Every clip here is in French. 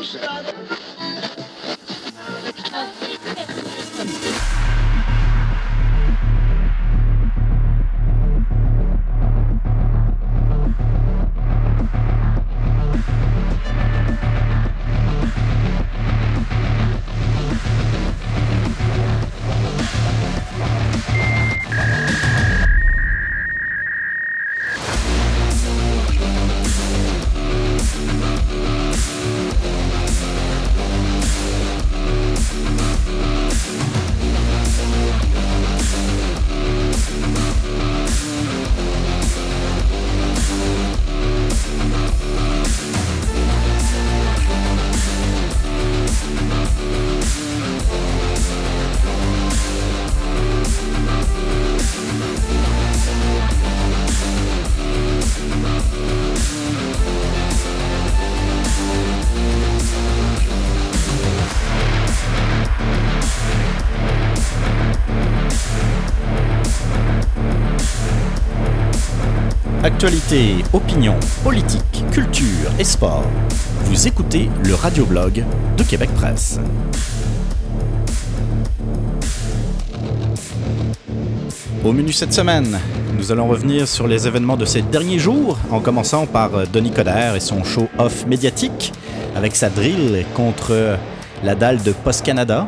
no sense. Actualité, opinion, politique, culture et sport. Vous écoutez le radioblog de Québec Presse. Au menu cette semaine, nous allons revenir sur les événements de ces derniers jours, en commençant par Denis Coderre et son show-off médiatique, avec sa drill contre la dalle de Post Canada,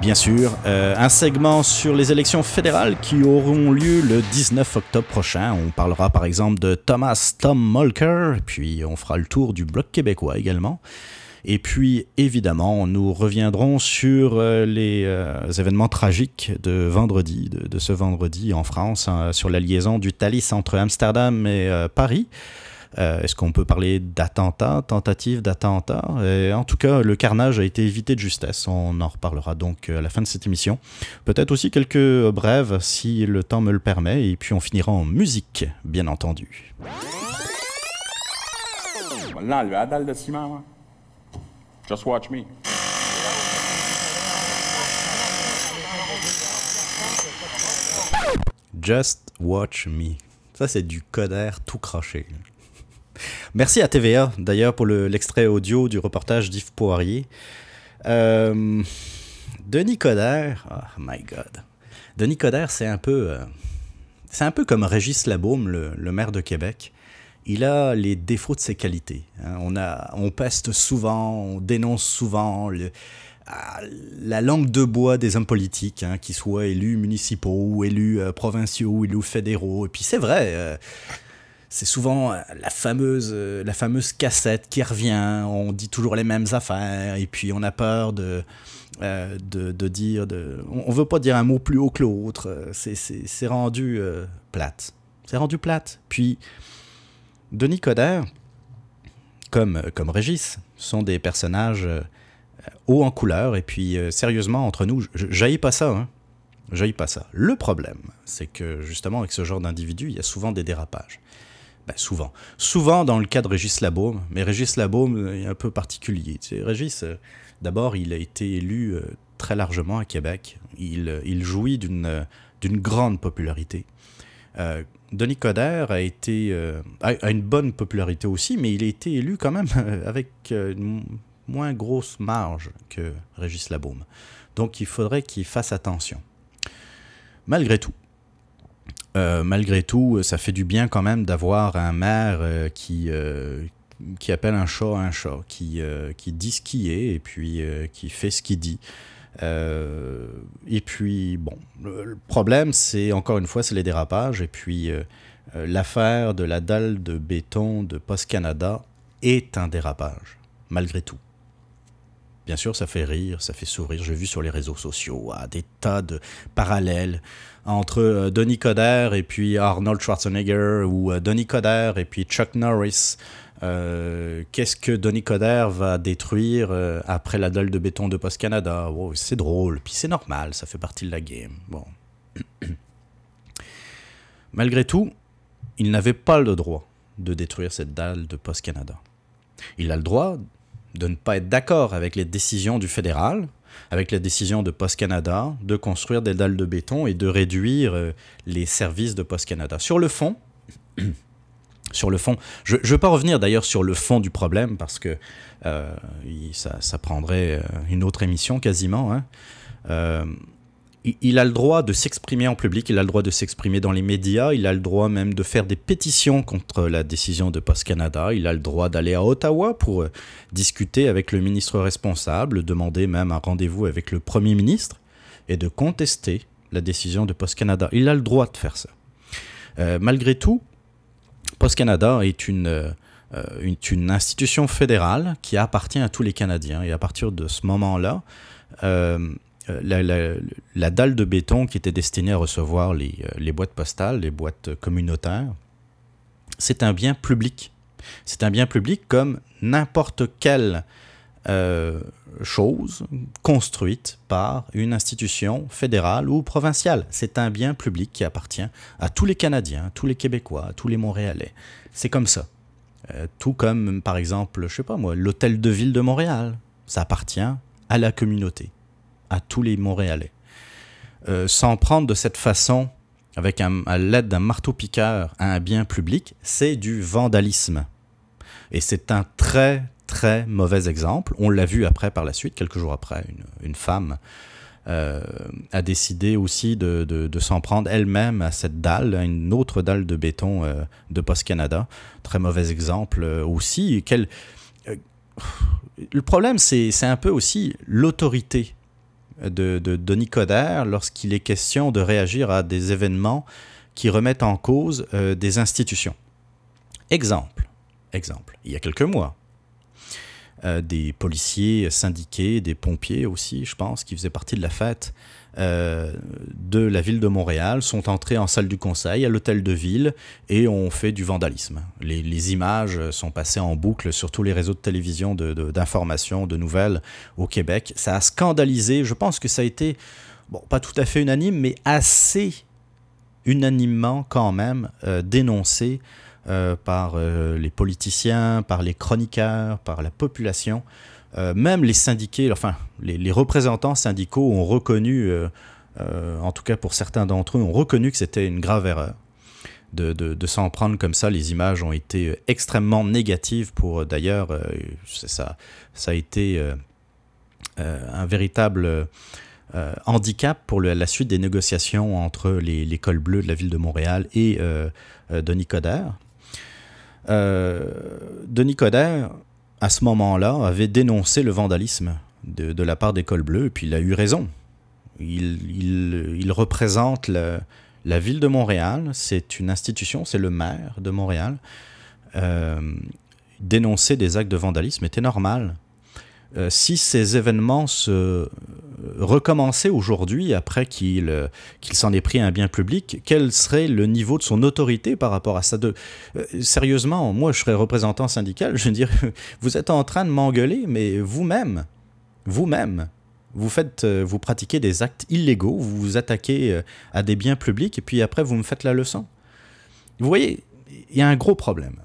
bien sûr, euh, un segment sur les élections fédérales qui auront lieu le 19 octobre prochain. On parlera par exemple de Thomas Tom Mulker, puis on fera le tour du Bloc québécois également. Et puis, évidemment, nous reviendrons sur euh, les euh, événements tragiques de vendredi, de, ce vendredi en France, hein, sur la liaison du Thalys entre Amsterdam et Paris. Euh, est-ce qu'on peut parler d'attentat, tentative d'attentat En tout cas, le carnage a été évité de justesse. On en reparlera donc euh, à la fin de cette émission. Peut-être aussi quelques brèves si le temps me le permet. Et puis on finira en musique, bien entendu. de ciment. Just watch me. Just watch me. Ça, c'est du coder tout craché. Merci à TVA, d'ailleurs, pour l'extrait audio du reportage d'Yves Poirier. Euh, Denis Coderre, oh my God. Denis Coderre, c'est un peu... Euh, un peu comme Régis Labaume, le, maire de Québec. Il a les défauts de ses qualités. Hein. On, a, on peste souvent, on dénonce souvent ah, la langue de bois des hommes politiques, hein, qu'ils soient élus municipaux ou élus euh, provinciaux élus fédéraux. Et puis c'est vrai, c'est souvent euh, la fameuse, euh, la fameuse cassette qui revient, on dit toujours les mêmes affaires, et puis on a peur de, euh, de, dire... De, on ne veut pas dire un mot plus haut que l'autre, c'est rendu plate. C'est rendu plate. Puis, Denis Coderre, comme, comme Régis, sont des personnages hauts en couleur, et puis sérieusement, entre nous, jaillit pas ça, hein. Jaillit pas ça. Le problème, c'est que justement, avec ce genre d'individu, il y a souvent des dérapages. Ben, souvent. Souvent dans le cas de Régis Labaume, mais Régis Labaume est un peu particulier. Régis, euh, d'abord, il a été élu euh, très largement à Québec. Il, euh, jouit d'une d'une grande popularité. Denis Coderre a, été, a, une bonne popularité aussi, mais il a été élu quand même avec une moins grosse marge que Régis Labaume. Donc il faudrait qu'il fasse attention. Malgré tout, euh, malgré tout, ça fait du bien quand même d'avoir un maire euh, qui, euh, qui appelle un chat un chat, qui, qui dit ce qu'il est et puis qui fait ce qu'il dit. et puis, bon, le, problème, c'est encore une fois, c'est les dérapages. Et puis, l'affaire de la dalle de béton de Post Canada est un dérapage, malgré tout. Bien sûr, ça fait rire, ça fait sourire. J'ai vu sur les réseaux sociaux des tas de parallèles entre euh, Donny Coder et puis Arnold Schwarzenegger ou euh, Donny Coder et puis Chuck Norris. Euh, qu'est-ce que Donny Coder va détruire après la dalle de béton de Post Canada? C'est drôle, puis c'est normal, ça fait partie de la game. Bon. Malgré tout, il n'avait pas le droit de détruire cette dalle de Post Canada. Il a le droit de ne pas être d'accord avec les décisions du fédéral, avec la décision de Post Canada de construire des dalles de béton et de réduire euh, les services de Post Canada. Sur le fond, sur le fond. Je ne veux pas revenir d'ailleurs sur le fond du problème parce que euh, ça, prendrait euh, une autre émission quasiment. Hein. Il a le droit de s'exprimer en public, il a le droit de s'exprimer dans les médias, il a le droit même de faire des pétitions contre la décision de Post Canada, il a le droit d'aller à Ottawa pour discuter avec le ministre responsable, demander même un rendez-vous avec le Premier ministre et de contester la décision de Post Canada. Il a le droit de faire ça. malgré tout, Post Canada est une, euh, une, institution fédérale qui appartient à tous les Canadiens. Et à partir de ce moment-là, euh, la, dalle de béton qui était destinée à recevoir les, euh, les boîtes postales, les boîtes communautaires, c'est un bien public. C'est un bien public comme n'importe quelle chose construite par une institution fédérale ou provinciale. C'est un bien public qui appartient à tous les Canadiens, tous les Québécois, tous les Montréalais. C'est comme ça. Euh, tout comme, par exemple, je pas moi, l'hôtel de ville de Montréal. Ça appartient à la communauté, à tous les Montréalais. Euh, s'en prendre de cette façon, avec à l'aide d'un marteau-piqueur à un bien public, c'est du vandalisme. Et c'est un très, très mauvais exemple. On l'a vu après, par la suite, quelques jours après, une, femme euh, a décidé aussi de, s'en prendre elle-même à cette dalle, à une autre dalle de béton euh, de Post Canada. Très mauvais exemple aussi. le problème, c'est un peu aussi l'autorité de, de Denis Coderre lorsqu'il est question de réagir à des événements qui remettent en cause des institutions. Exemple, exemple, il y a quelques mois, euh, des policiers syndiqués, des pompiers aussi, je pense, qui faisaient partie de la fête euh, de la ville de Montréal, sont entrés en salle du conseil à l'hôtel de ville et ont fait du vandalisme. Les, images sont passées en boucle sur tous les réseaux de télévision d'information, de, de nouvelles au Québec. Ça a scandalisé, je pense que ça a été, bon, pas tout à fait unanime, mais assez unanimement quand même euh, dénoncé euh, par les politiciens, par les chroniqueurs, par la population. Euh, même les syndiqués, enfin les, représentants syndicaux ont reconnu, en tout cas pour certains d'entre eux, ont reconnu que c'était une grave erreur. De, s'en prendre comme ça. Les images ont été extrêmement négatives pour d'ailleurs, ça, ça a été un véritable handicap pour la suite des négociations entre l'école bleue de la ville de Montréal et Denis Coderre. Euh, Denis Coderre, à ce moment-là, avait dénoncé le vandalisme de, la part d'École Bleue, et puis il a eu raison. Il, représente la ville de Montréal, c'est une institution, c'est le maire de Montréal. Euh, dénoncer des actes de vandalisme était normal. Euh, si ces événements se recommençaient aujourd'hui, après euh, qu'il s'en ait pris un bien public, quel serait le niveau de son autorité par rapport à ça de, euh, Sérieusement, moi je serais représentant syndical, je dire, vous êtes en train de m'engueuler, mais vous-même, vous-même, vous faites, vous pratiquez des actes illégaux, vous vous attaquez à des biens publics, et puis après vous me faites la leçon. Vous voyez, il y a un gros problème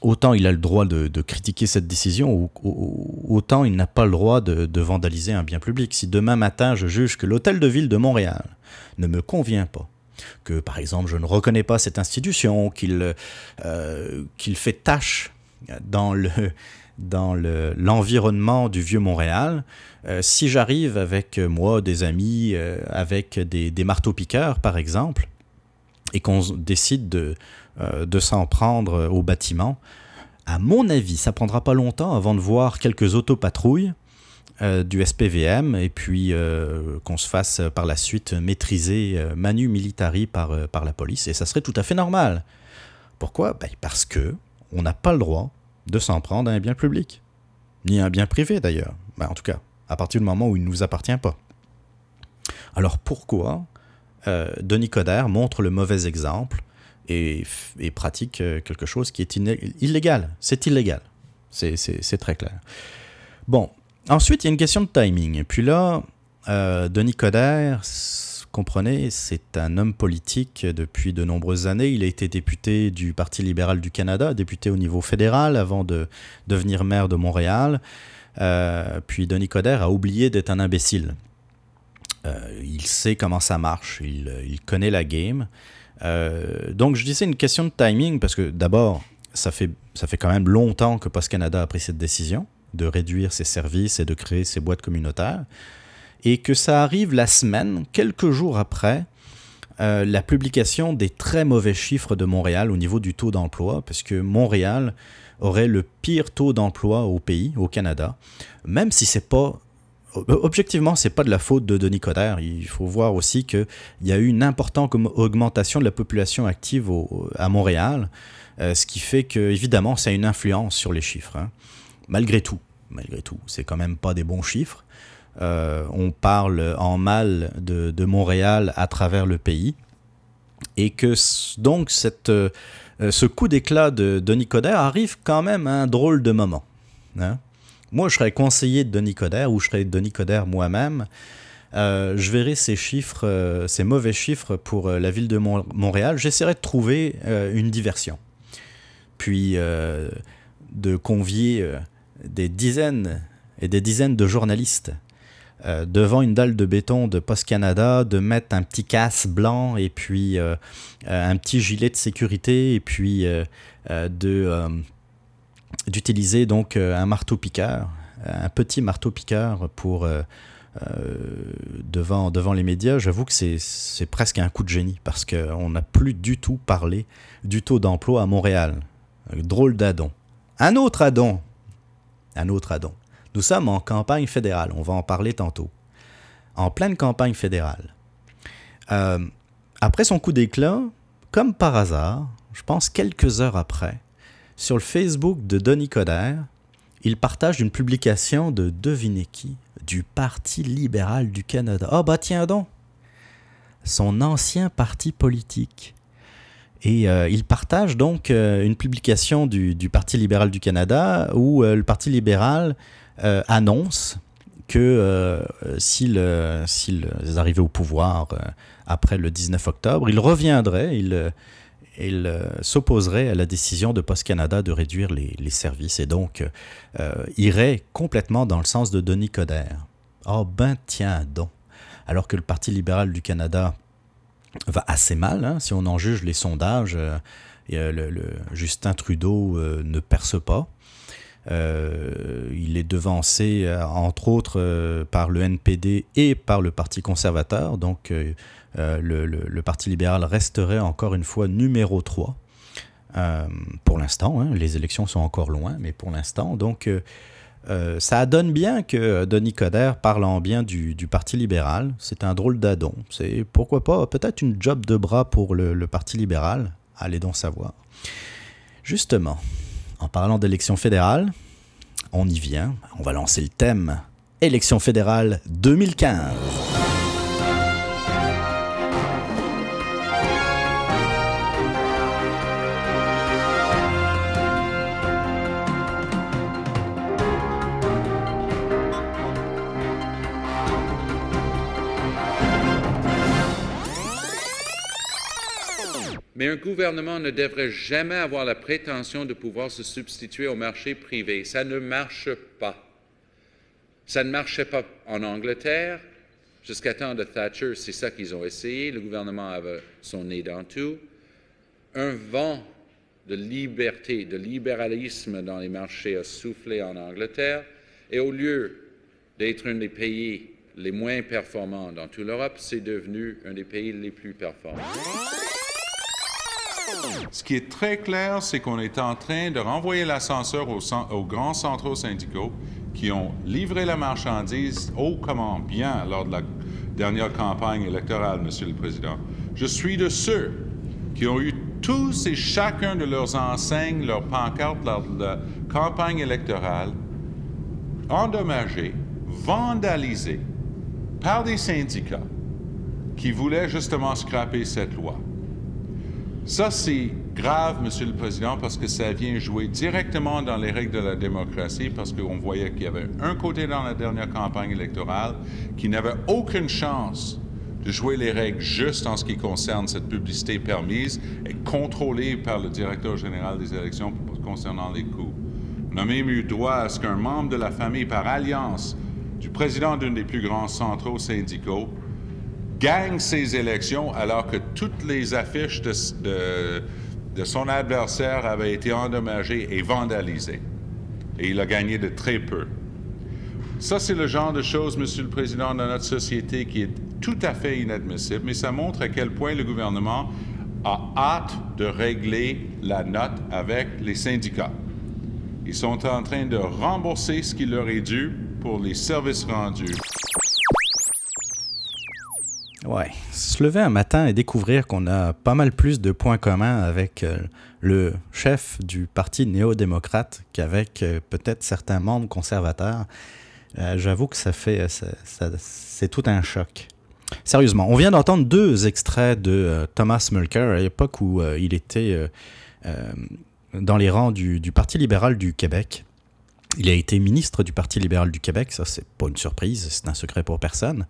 autant il a le droit de, critiquer cette décision, autant il n'a pas le droit de, vandaliser un bien public. Si demain matin je juge que l'hôtel de ville de Montréal ne me convient pas, que par exemple je ne reconnais pas cette institution, qu'il euh, fait tâche dans le dans l'environnement du vieux Montréal, euh, si j'arrive avec moi des amis, euh, avec des, des marteaux-piqueurs par exemple, et qu'on décide de, de s'en prendre au bâtiment. À mon avis, ça prendra pas longtemps avant de voir quelques autopatrouilles euh, du SPVM et puis euh, qu'on se fasse par la suite maîtriser manu militari par, par la police. Et ça serait tout à fait normal. Pourquoi? Ben, Parce que on n'a pas le droit de s'en prendre à un bien public. Ni à un bien privé d'ailleurs. Ben, en tout cas, à partir du moment où il ne nous appartient pas. Alors pourquoi Denis Coderre montre le mauvais exemple et, pratique euh, quelque chose qui est illégal. C'est illégal. C'est très clair. Bon, ensuite, il y a une question de timing. Et puis là, euh, Denis Coderre, comprenez, c'est un homme politique depuis de nombreuses années. Il a été député du Parti libéral du Canada, député au niveau fédéral avant de devenir maire de Montréal. Euh, puis Denis Coderre a oublié d'être un imbécile. il sait comment ça marche, il, il connaît la game. Donc je disais une question de timing parce que d'abord, ça fait, ça fait quand même longtemps que Post Canada a pris cette décision de réduire ses services et de créer ses boîtes communautaires, et que ça arrive la semaine, quelques jours après euh, la publication des très mauvais chiffres de Montréal au niveau du taux d'emploi, parce que Montréal aurait le pire taux d'emploi au pays, au Canada, même si c'est pas objectivement, c'est pas de la faute de Denis Coderre. Il faut voir aussi qu'il y a eu une importante augmentation de la population active à Montréal, euh, ce qui fait que, évidemment, ça a une influence sur les chiffres. Hein. Malgré tout, malgré tout, c'est quand même pas des bons chiffres. Euh, on parle en mal de, Montréal à travers le pays. Et que donc euh, ce coup d'éclat de Denis Coderre arrive quand même à un drôle de moment. Hein. Moi, je serais conseiller de Denis Coderre ou je serais Denis Coderre moi-même. Euh, je verrai ces chiffres, ces mauvais chiffres pour la ville de Montréal. J'essaierai de trouver une diversion. Puis de convier des dizaines et des dizaines de journalistes euh, devant une dalle de béton de Post Canada, de mettre un petit casse blanc et puis euh, euh, un petit gilet de sécurité et puis de d'utiliser donc un marteau piqueur, un petit marteau piqueur pour devant, devant les médias, j'avoue que c'est presque un coup de génie parce qu'on n'a plus du tout parlé du taux d'emploi à Montréal. Drôle d'adon. Un autre adon. Un autre adon. Nous sommes en campagne fédérale, on va en parler tantôt. En pleine campagne fédérale. Euh, après son coup d'éclat, comme par hasard, je pense quelques heures après, sur le Facebook de Denis Coderre, il partage une publication de devinez qui du Parti libéral du Canada. Oh, bah tiens donc Son ancien parti politique. Et euh, il partage donc euh, une publication du, Parti libéral du Canada où le Parti libéral euh, annonce que euh, s'ils arrivaient au pouvoir euh, après le 19 octobre, ils reviendraient, ils, s'opposeraient à la décision de Post Canada de réduire les, services et donc iraient complètement dans le sens de Denis Coderre. Oh ben tiens donc. Alors que le Parti libéral du Canada va assez mal, hein, si on en juge les sondages, le, Justin Trudeau ne perce pas. Euh, il est devancé, euh, entre autres, euh, par le NPD et par le Parti conservateur. Donc, le, Parti libéral resterait encore une fois numéro 3. pour l'instant, hein. les élections sont encore loin, mais pour l'instant, donc ça donne bien que Denis Coderre parle en bien du, Parti libéral. C'est un drôle d'adon. C'est pourquoi pas peut-être une job de bras pour le, le Parti libéral. Allez donc savoir. Justement, en parlant d'élections fédérales, on y vient, on va lancer le thème. Élection fédérale 2015. Mais un gouvernement ne devrait jamais avoir la prétention de pouvoir se substituer au marché privé. Ça ne marche pas. Ça ne marchait pas en Angleterre. Jusqu'à temps de Thatcher, c'est ça qu'ils ont essayé. Le gouvernement avait son nez dans tout. Un vent de liberté, de libéralisme dans les marchés a soufflé en Angleterre. Et au lieu d'être un des pays les moins performants dans toute l'Europe, c'est devenu un des pays les plus performants. Ce qui est très clair, c'est qu'on est en train de renvoyer l'ascenseur aux, grands centraux syndicaux qui ont livré la marchandise haut comment bien lors de la dernière campagne électorale, Monsieur le Président. Je suis de ceux qui ont eu tous et chacun de leurs enseignes, leurs pancartes lors de la campagne électorale endommagées, vandalisées par des syndicats qui voulaient justement scraper cette loi. Ça, c'est grave, Monsieur le Président, parce que ça vient jouer directement dans les règles de la démocratie, parce qu'on voyait qu'il y avait un côté dans la dernière campagne électorale qui n'avait aucune chance de jouer les règles justes en ce qui concerne cette publicité permise et contrôlée par le directeur général des élections concernant les coûts. On a même eu droit à ce qu'un membre de la famille, par alliance du président d'un des plus grands centraux syndicaux, gagne ses élections alors que toutes les affiches de, son adversaire avaient été endommagées et vandalisées. Et il a gagné de très peu. Ça, c'est le genre de choses, Monsieur le Président, dans notre société qui est tout à fait inadmissible, mais ça montre à quel point le gouvernement a hâte de régler la note avec les syndicats. Ils sont en train de rembourser ce qui leur est dû pour les services rendus. Ouais, se lever un matin et découvrir qu'on a pas mal plus de points communs avec euh, le chef du parti néo-démocrate qu'avec euh, peut-être certains membres conservateurs, euh, j'avoue que ça fait, c'est tout un choc. Sérieusement, on vient d'entendre deux extraits de Thomas Mulcair à l'époque où il était dans les rangs du, du, Parti libéral du Québec. Il a été ministre du Parti libéral du Québec, ça c'est pas une surprise, c'est un secret pour personne.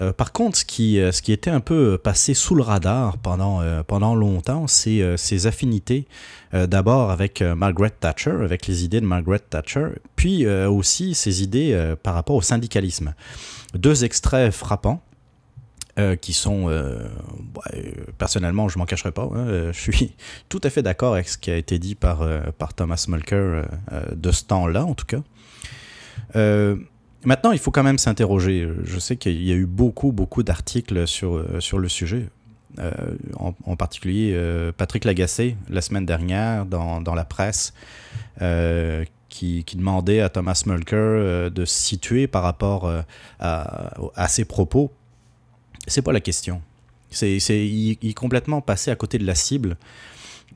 Euh, par contre, ce qui, euh, ce qui était un peu passé sous le radar pendant, euh, longtemps, c'est ses affinités d'abord avec Margaret Thatcher, avec les idées de Margaret Thatcher, puis aussi ses idées par rapport au syndicalisme. Deux extraits frappants. qui sont, bah, personnellement, je m'en cacherai pas, hein, je suis tout à fait d'accord avec ce qui a été dit par, par Thomas Mulcair de ce temps-là, en tout cas. Maintenant, il faut quand même s'interroger. Je sais qu'il y a eu beaucoup, beaucoup d'articles sur, euh, sur le sujet. Euh, en, particulier euh, Patrick Lagacé, la semaine dernière, dans, dans la presse, qui, qui, demandait à Thomas Mulker de se situer par rapport à, à, ses propos. C'est pas la question. C'est, il, il, est complètement passé à côté de la cible.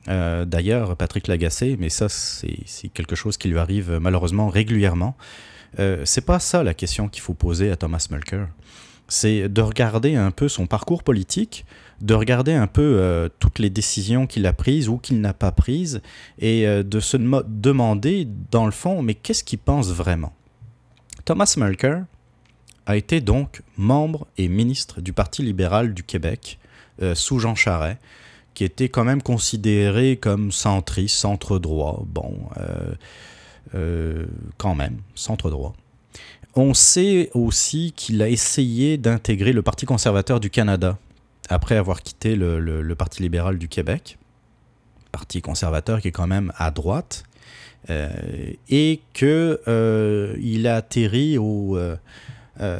D'ailleurs, Patrick Lagacé, mais ça, c'est quelque chose qui lui arrive malheureusement régulièrement. Euh, c'est pas ça la question qu'il faut poser à Thomas Mulcair. C'est de regarder un peu son parcours politique, de regarder un peu euh, toutes les décisions qu'il a prises ou qu'il n'a pas prises, et euh, de se demander, dans le fond, mais qu'est-ce qu'il pense vraiment? Thomas Mulcair a été donc membre et ministre du Parti libéral du Québec sous Jean Charest, qui était quand même considéré comme centriste, centre-droit. Bon, euh, quand même, centre droit. On sait aussi qu'il a essayé d'intégrer le Parti conservateur du Canada après avoir quitté le, Parti libéral du Québec, Parti conservateur qui est quand même à droite, euh, et qu'il euh, a atterri au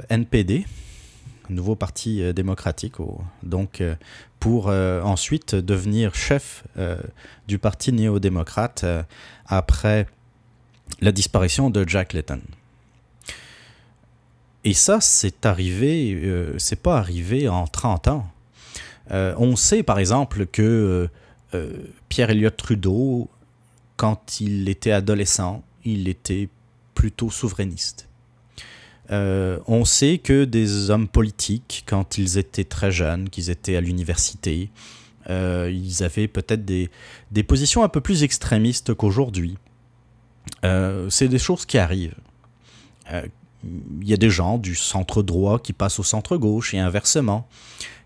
NPD, nouveau parti démocratique, donc pour ensuite devenir chef du parti néo-démocrate après la disparition de Jack Layton. Et ça, c'est arrivé, euh, c'est pas arrivé en 30 ans. Euh, on sait par exemple que euh, Pierre Elliott Trudeau, quand il était adolescent, il était plutôt souverainiste. on sait que des hommes politiques, quand ils étaient très jeunes, qu'ils étaient à l'université, ils avaient peut-être des, des positions un peu plus extrémistes qu'aujourd'hui. Euh, c'est des choses qui arrivent. Il euh, y a des gens du centre droit qui passent au centre gauche et inversement.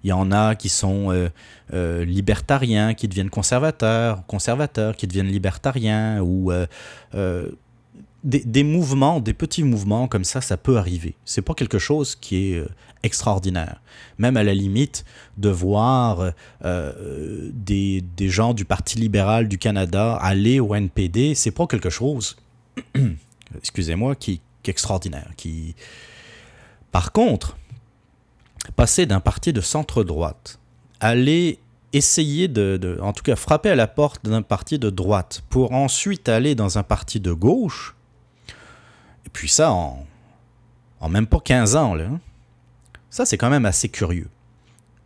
Il y en a qui sont euh, libertariens, qui deviennent conservateurs, conservateurs qui deviennent libertariens, ou des, mouvements, des petits mouvements comme ça, ça peut arriver. C'est pas quelque chose qui est extraordinaire. Même à la limite de voir euh, des, des, gens du Parti libéral du Canada aller au NPD, c'est pas quelque chose, excusez-moi, qui, est extraordinaire. Qui... Par contre, passer d'un parti de centre-droite, aller essayer de, de, en tout cas frapper à la porte d'un parti de droite pour ensuite aller dans un parti de gauche, et puis ça en, en même pas 15 ans, là. Hein. Ça, c'est quand même assez curieux.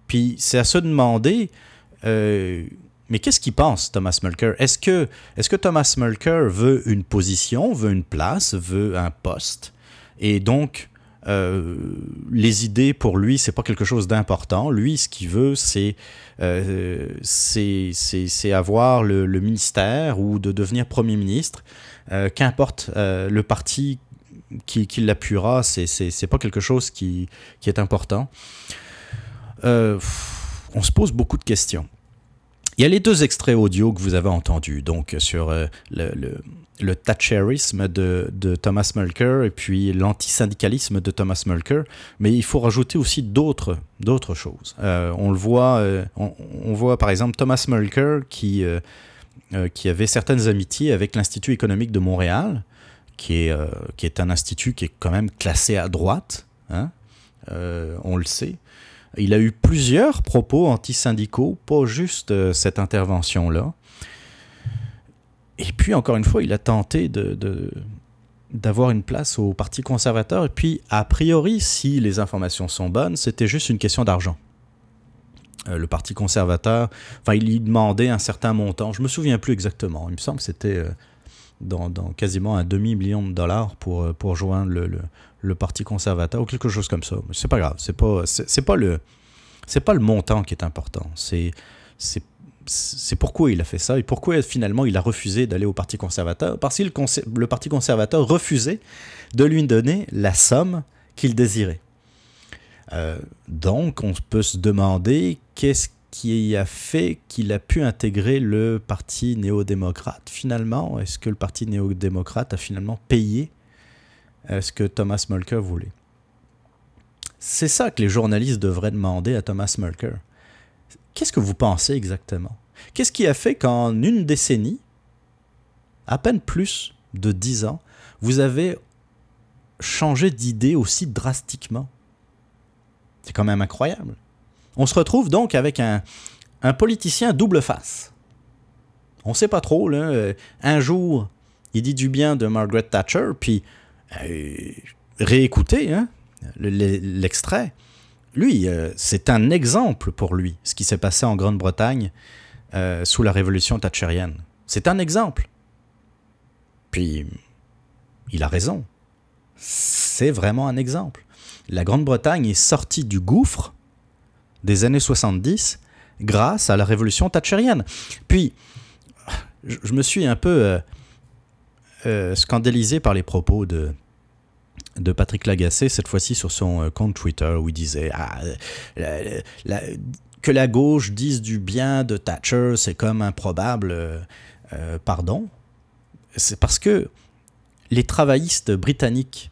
Puis c'est à se demander, euh, mais qu'est-ce qu'il pense, Thomas Mulcair? Est-ce que, est que Thomas Mulcair veut une position, veut une place, veut un poste? Et donc, euh, les idées pour lui, c'est pas quelque chose d'important. Lui, ce qu'il veut, c'est euh, avoir le, ministère ou de devenir Premier ministre. Qu'importe le parti qui, l'appuiera, c'est pas quelque chose qui, est important. Euh, on se pose beaucoup de questions. Il y a les deux extraits audio que vous avez entendus, donc sur le, le, le, Thatcherisme de, de, Thomas Mulcair et puis l'antisyndicalisme de Thomas Mulcair, mais il faut rajouter aussi d'autres choses. on le voit, on, voit par exemple Thomas Mulcair qui qui avait certaines amitiés avec l'Institut économique de Montréal, qui est, euh, qui est un institut qui est quand même classé à droite, hein, euh, on le sait. Il a eu plusieurs propos antisyndicaux, pas juste euh, cette intervention-là. Et puis, encore une fois, il a tenté de, d'avoir une place au Parti conservateur. Et puis, a priori, si les informations sont bonnes, c'était juste une question d'argent. le Parti conservateur, enfin, il lui demandait un certain montant. Je me souviens plus exactement. Il me semble que c'était dans, quasiment un demi-million de dollars pour, euh, pour joindre le, le, Parti conservateur ou quelque chose comme ça. C'est pas grave. C'est pas, c'est, pas le. C'est pas le montant qui est important. C'est, c'est, pourquoi il a fait ça et pourquoi finalement il a refusé d'aller au Parti conservateur. Parce que le, le Parti conservateur refusait de lui donner la somme qu'il désirait. Euh, donc, on peut se demander qu'est-ce qui a fait qu'il a pu intégrer le parti néo-démocrate finalement Est-ce que le parti néo-démocrate a finalement payé euh, ce que Thomas Mulcair voulait? C'est ça que les journalistes devraient demander à Thomas Mulcair. Qu'est-ce que vous pensez exactement? Qu'est-ce qui a fait qu'en une décennie, à peine plus de dix ans, vous avez changé d'idée aussi drastiquement? C'est quand même incroyable. On se retrouve donc avec un, politicien double face. On ne sait pas trop, là. Un jour, il dit du bien de Margaret Thatcher, puis euh, réécoutez hein, l'extrait. lui, euh, c'est un exemple pour lui, ce qui s'est passé en Grande-Bretagne euh, sous la révolution thatcherienne. C'est un exemple. Puis, il a raison. C'est vraiment un exemple. La Grande-Bretagne est sortie du gouffre des années 70 grâce à la révolution thatcherienne. Puis, je, me suis un peu euh, euh, scandalisé par les propos de, de Patrick Lagacé, cette fois-ci sur son euh, compte Twitter, où il disait ah, que la gauche dise du bien de Thatcher, c'est comme improbable. pardon. C'est parce que les travaillistes britanniques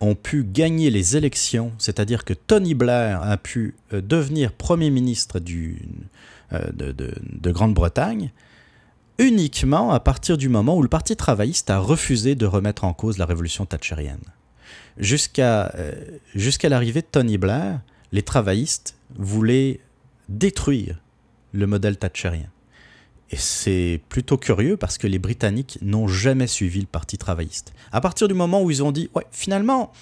ont pu gagner les élections, c'est-à-dire que Tony Blair a pu euh, devenir Premier ministre euh, de, Grande-Bretagne, uniquement à partir du moment où le Parti travailliste a refusé de remettre en cause la révolution thatcherienne. Jusqu'à euh, l'arrivée de Tony Blair, les travaillistes voulaient détruire le modèle thatcherien. Et c'est plutôt curieux parce que les Britanniques n'ont jamais suivi le Parti travailliste. À partir du moment où ils ont dit, ouais, finalement,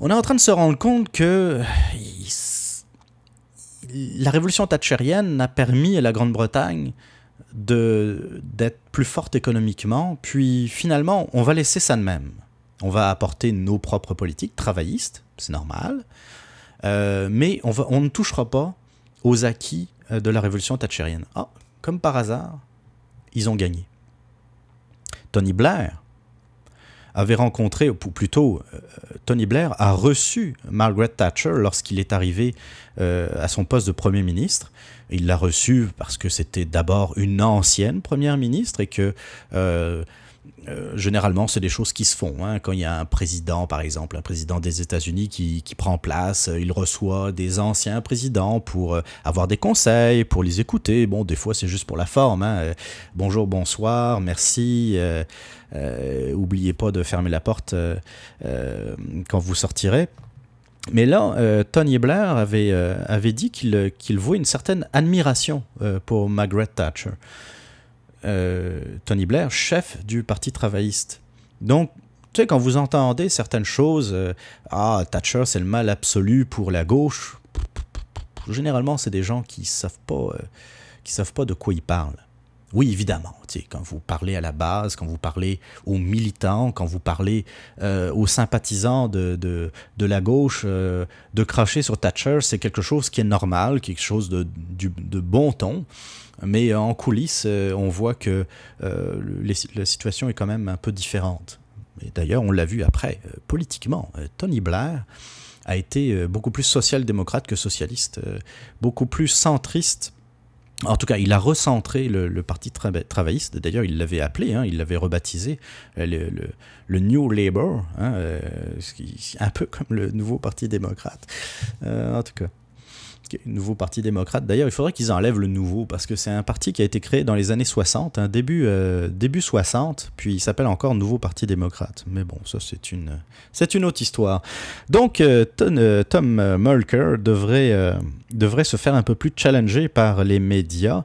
on est en train de se rendre compte que la révolution thatcherienne a permis à la Grande-Bretagne d'être plus forte économiquement, puis finalement, on va laisser ça de même. On va apporter nos propres politiques travaillistes, c'est normal, euh, mais on, on ne touchera pas aux acquis euh, de la révolution thatcherienne. Ah, comme par hasard, ils ont gagné. Tony Blair avait rencontré, ou plutôt euh, Tony Blair a reçu Margaret Thatcher lorsqu'il est arrivé euh, à son poste de Premier ministre. Il l'a reçu parce que c'était d'abord une ancienne Première ministre et que euh, euh, généralement, c'est des choses qui se font. Hein. Quand il y a un président, par exemple, un président des États-Unis qui, prend place, euh, il reçoit des anciens présidents pour euh, avoir des conseils, pour les écouter. Bon, des fois, c'est juste pour la forme. Hein. bonjour, bonsoir, merci. oubliez pas de fermer la porte quand vous sortirez. Mais là, Tony Blair avait, avait dit qu'il qu'il voit une certaine admiration pour Margaret Thatcher. Euh, Tony Blair, chef du Parti travailliste. Donc, tu sais, quand vous entendez certaines choses, euh, ah, Thatcher, c'est le mal absolu pour la gauche, généralement, c'est des gens qui savent pas, euh, qui savent pas de quoi ils parlent. Oui, évidemment, tu sais, quand vous parlez à la base, quand vous parlez aux militants, quand vous parlez aux sympathisants de, de, la gauche, de cracher sur Thatcher, c'est quelque chose qui est normal, quelque chose de, de bon ton. Mais en coulisses, euh, on voit que euh, la situation est quand même un peu différente. Et d'ailleurs, on l'a vu après, euh, politiquement. Tony Blair a été beaucoup plus social-démocrate que socialiste, beaucoup plus centriste En tout cas, il a recentré le, Parti travailliste. D'ailleurs, il l'avait appelé, hein, il l'avait rebaptisé le, le, New Labour, hein, un peu comme le nouveau Parti démocrate. en tout cas nouveau parti démocrate. D'ailleurs, il faudrait qu'ils enlèvent le nouveau parce que c'est un parti qui a été créé dans les années 60, un début, euh, début 60, puis il s'appelle encore Nouveau Parti démocrate. Mais bon, ça c'est une, une autre histoire. Donc, euh, euh, Tom, Mulker devrait, devrait se faire un peu plus challenger par les médias.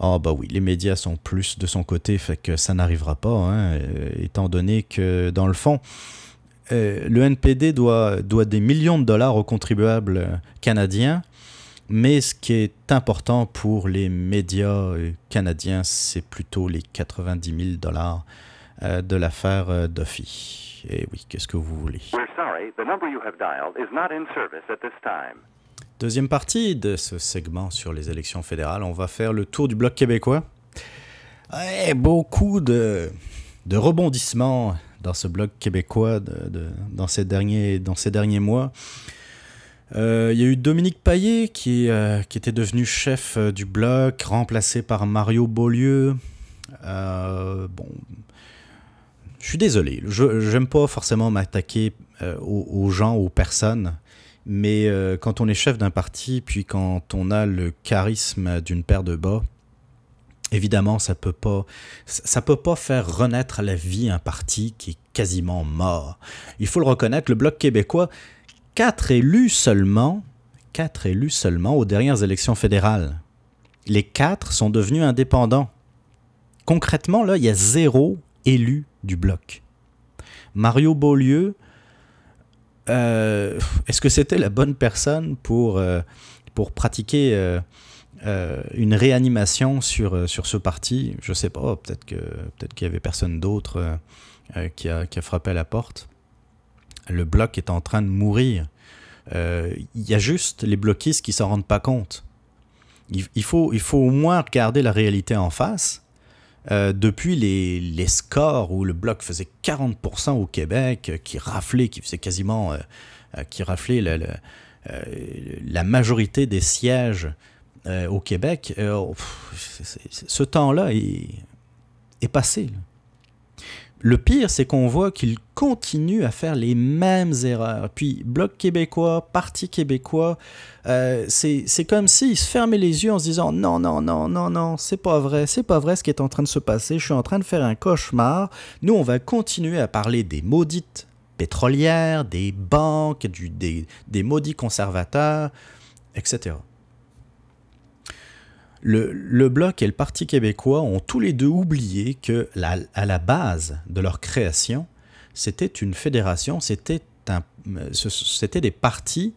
Ah bah oui, les médias sont plus de son côté, fait que ça n'arrivera pas, hein, étant donné que dans le fond, le NPD doit, doit des millions de dollars aux contribuables canadiens mais ce qui est important pour les médias euh, canadiens, c'est plutôt les 90 000 dollars euh, de l'affaire euh, Duffy. Et oui, qu'est-ce que vous voulez? Deuxième partie de ce segment sur les élections fédérales, on va faire le tour du bloc québécois. beaucoup de, de rebondissements dans ce bloc québécois dans, ces derniers, mois. Euh, il y a eu Dominique Paillet qui, euh, était devenu chef euh, du bloc, remplacé par Mario Beaulieu. bon, je suis désolé, je n'aime pas forcément m'attaquer aux, gens, aux personnes, mais quand on est chef d'un parti, puis quand on a le charisme d'une paire de bas, évidemment, ça peut pas, ça peut pas faire renaître à la vie un parti qui est quasiment mort. Il faut le reconnaître, le bloc québécois, quatre élus seulement, quatre élus seulement aux dernières élections fédérales. Les quatre sont devenus indépendants. Concrètement, là, il y a zéro élu du bloc. Mario Beaulieu, euh, est-ce que c'était la bonne personne pour, euh, pour pratiquer euh, une réanimation sur, sur ce parti Je sais pas, peut-être qu'il peut qu'il y avait personne d'autre qui a, qui, a, frappé à la porte le bloc est en train de mourir. Euh, il y a juste les bloquistes qui s'en rendent pas compte. Il, faut, il faut au moins regarder la réalité en face. Euh, depuis les, les, scores où le bloc faisait 40% au Québec, euh, qui raflait, qui faisait quasiment, qui raflait la, la, majorité des sièges au Québec, oh, ce temps-là est, passé. Le pire, c'est qu'on voit qu'il continue à faire les mêmes erreurs. Puis, Bloc québécois, Parti québécois, euh, c'est comme s'il se fermait les yeux en se disant non, non, non, non, non, c'est pas vrai, c'est pas vrai ce qui est en train de se passer, je suis en train de faire un cauchemar. Nous, on va continuer à parler des maudites pétrolières, des banques, des, des maudits conservateurs, etc. Le, Bloc et le Parti québécois ont tous les deux oublié que à la base de leur création, c'était une fédération, c'était des partis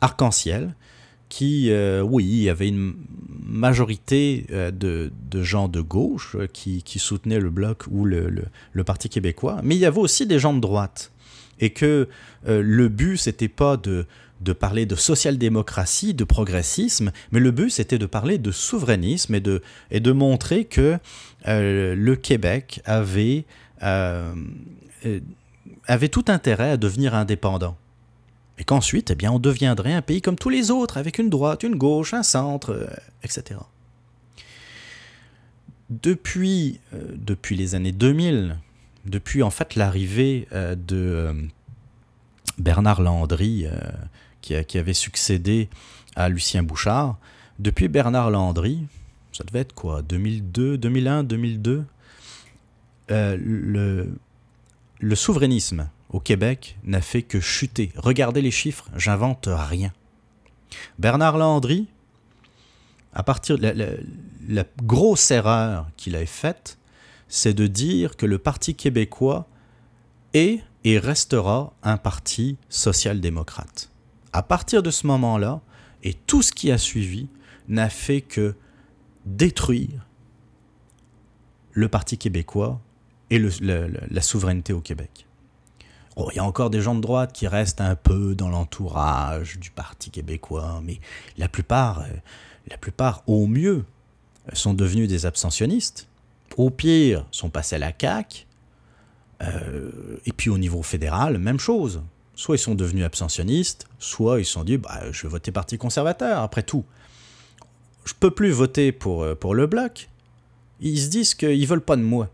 arc-en-ciel qui, euh, oui, il y avait une majorité euh, de, gens de gauche euh, qui, soutenaient le Bloc ou le, le, Parti québécois, mais il y avait aussi des gens de droite. Et que le but, c'était pas de, de parler de social-démocratie, de progressisme, mais le but c'était de parler de souverainisme et de, montrer que euh, le Québec avait, euh, euh, avait tout intérêt à devenir indépendant. Et qu'ensuite, eh on deviendrait un pays comme tous les autres, avec une droite, une gauche, un centre, etc. Depuis, depuis les années 2000, depuis en fait l'arrivée de Bernard Landry qui, avait succédé à Lucien Bouchard. Depuis Bernard Landry, ça devait être quoi 2002, 2001, 2002 le, souverainisme au Québec n'a fait que chuter. Regardez les chiffres, j'invente rien. Bernard Landry, à partir de la grosse erreur qu'il a faite, c'est de dire que le Parti québécois est et restera un parti social-démocrate. À partir de ce moment-là, et tout ce qui a suivi n'a fait que détruire le Parti québécois et la souveraineté au Québec. Oh, il y a encore des gens de droite qui restent un peu dans l'entourage du Parti québécois, mais la plupart, euh, la plupart, au mieux, sont devenus des abstentionnistes. Au pire, sont passés à la CAQ. Euh, et puis au niveau fédéral, même chose soit ils sont devenus abstentionnistes, soit ils se sont dit bah, je vais voter Parti conservateur, après tout. je peux plus voter pour, pour le bloc, ils se disent qu'ils veulent pas de moi.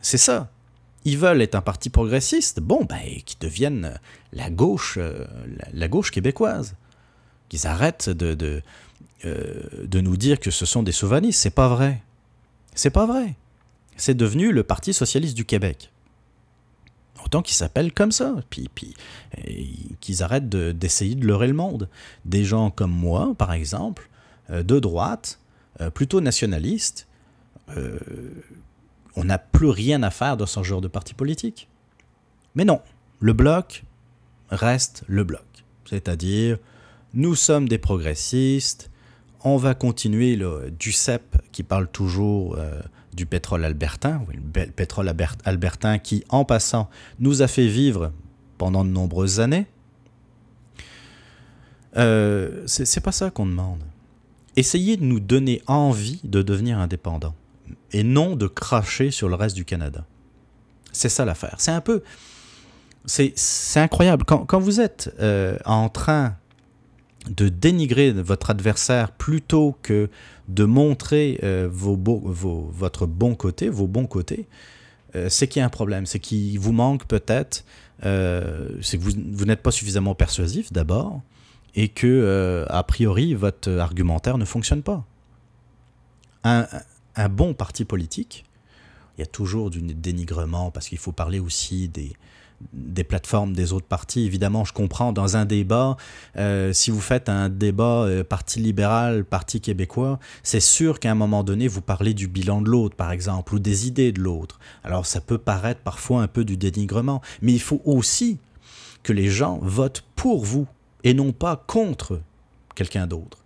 C'est ça. Ils veulent être un parti progressiste, bon, ben, qu'ils deviennent la gauche, la, gauche québécoise. Qu'ils arrêtent de, nous dire que ce sont des souverainistes. C'est pas vrai. C'est pas vrai. C'est devenu le Parti socialiste du Québec. Qu'ils s'appellent comme ça, puis, qu'ils arrêtent d'essayer de, leurrer le monde. Des gens comme moi, par exemple, euh, de droite, euh, plutôt nationalistes, euh, on n'a plus rien à faire de ce genre de parti politique. Mais non, le bloc reste le bloc. C'est-à-dire, nous sommes des progressistes, on va continuer le, du CEP qui parle toujours du pétrole albertain, le pétrole albertain qui, en passant, nous a fait vivre pendant de nombreuses années. Euh, c'est pas ça qu'on demande. Essayez de nous donner envie de devenir indépendants et non de cracher sur le reste du Canada. C'est ça l'affaire. C'est un peu. C'est incroyable. Quand, quand, vous êtes euh, en train de dénigrer votre adversaire plutôt que de montrer euh, vos vos, votre bon côté, vos bons côtés, euh, c'est qu'il y a un problème. C'est qu'il vous manque peut-être, euh, c'est que vous, vous n'êtes pas suffisamment persuasif d'abord, et que, a priori, votre argumentaire ne fonctionne pas. Un, un bon parti politique, il y a toujours du dénigrement, parce qu'il faut parler aussi des, des plateformes des autres partis. Évidemment, je comprends, dans un débat, euh, si vous faites un débat euh, Parti libéral, Parti québécois, c'est sûr qu'à un moment donné, vous parlez du bilan de l'autre, par exemple, ou des idées de l'autre. Alors ça peut paraître parfois un peu du dénigrement, mais il faut aussi que les gens votent pour vous et non pas contre quelqu'un d'autre.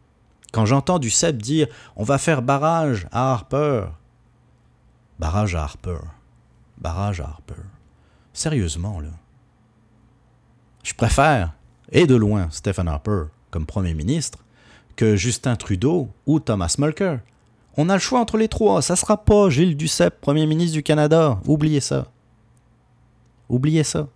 Quand j'entends du CEP dire on va faire barrage à Harper, barrage à Harper, barrage à Harper. Sérieusement, là. Je préfère, et de loin, Stephen Harper comme Premier ministre, que Justin Trudeau ou Thomas Mulcair. On a le choix entre les trois. Ça sera pas Gilles Duceppe, Premier ministre du Canada. Oubliez ça. Oubliez ça.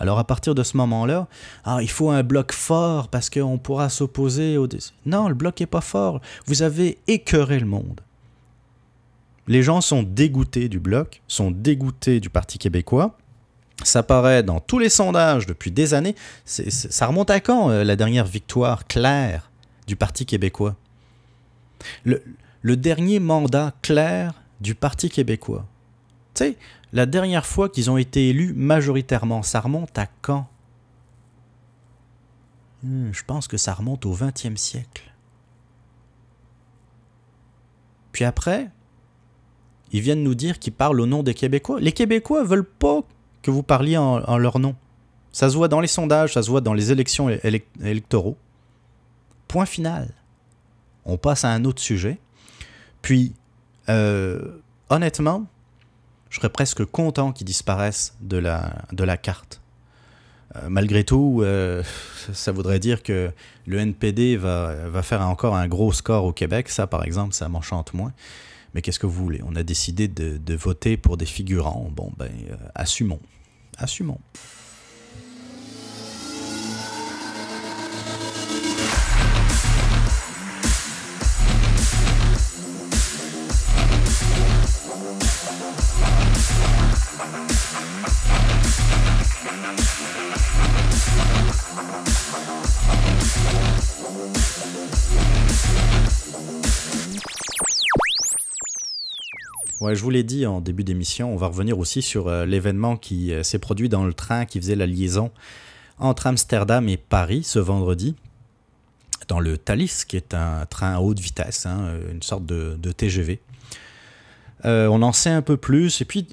Alors à partir de ce moment-là, ah, il faut un bloc fort parce qu'on pourra s'opposer au... Non, le bloc n'est pas fort. Vous avez écœuré le monde. Les gens sont dégoûtés du bloc, sont dégoûtés du Parti québécois. Ça paraît dans tous les sondages depuis des années. ça remonte à quand euh, la dernière victoire claire du Parti québécois? Le, dernier mandat clair du Parti québécois. Tu sais, la dernière fois qu'ils ont été élus majoritairement, ça remonte à quand? Hmm, Je pense que ça remonte au 20e siècle. Puis après, ils viennent nous dire qu'ils parlent au nom des Québécois. Les Québécois veulent pas que vous parliez en, leur nom. Ça se voit dans les sondages, ça se voit dans les élections électoraux. Point final. On passe à un autre sujet. Puis, euh, honnêtement, je serais presque content qu'ils disparaissent de la, de la carte. Euh, malgré tout, euh, ça voudrait dire que le NPD va, va, faire encore un gros score au Québec. Ça, par exemple, ça m'enchante moins. Mais qu'est-ce que vous voulez? On a décidé de, de, voter pour des figurants. Bon, ben, assumons assumons. Je vous l'ai dit en début d'émission, on va revenir aussi sur euh, l'événement qui euh, s'est produit dans le train qui faisait la liaison entre Amsterdam et Paris ce vendredi, dans le Thalys, qui est un train à haute vitesse, hein, une sorte de, TGV. Euh, on en sait un peu plus, et puis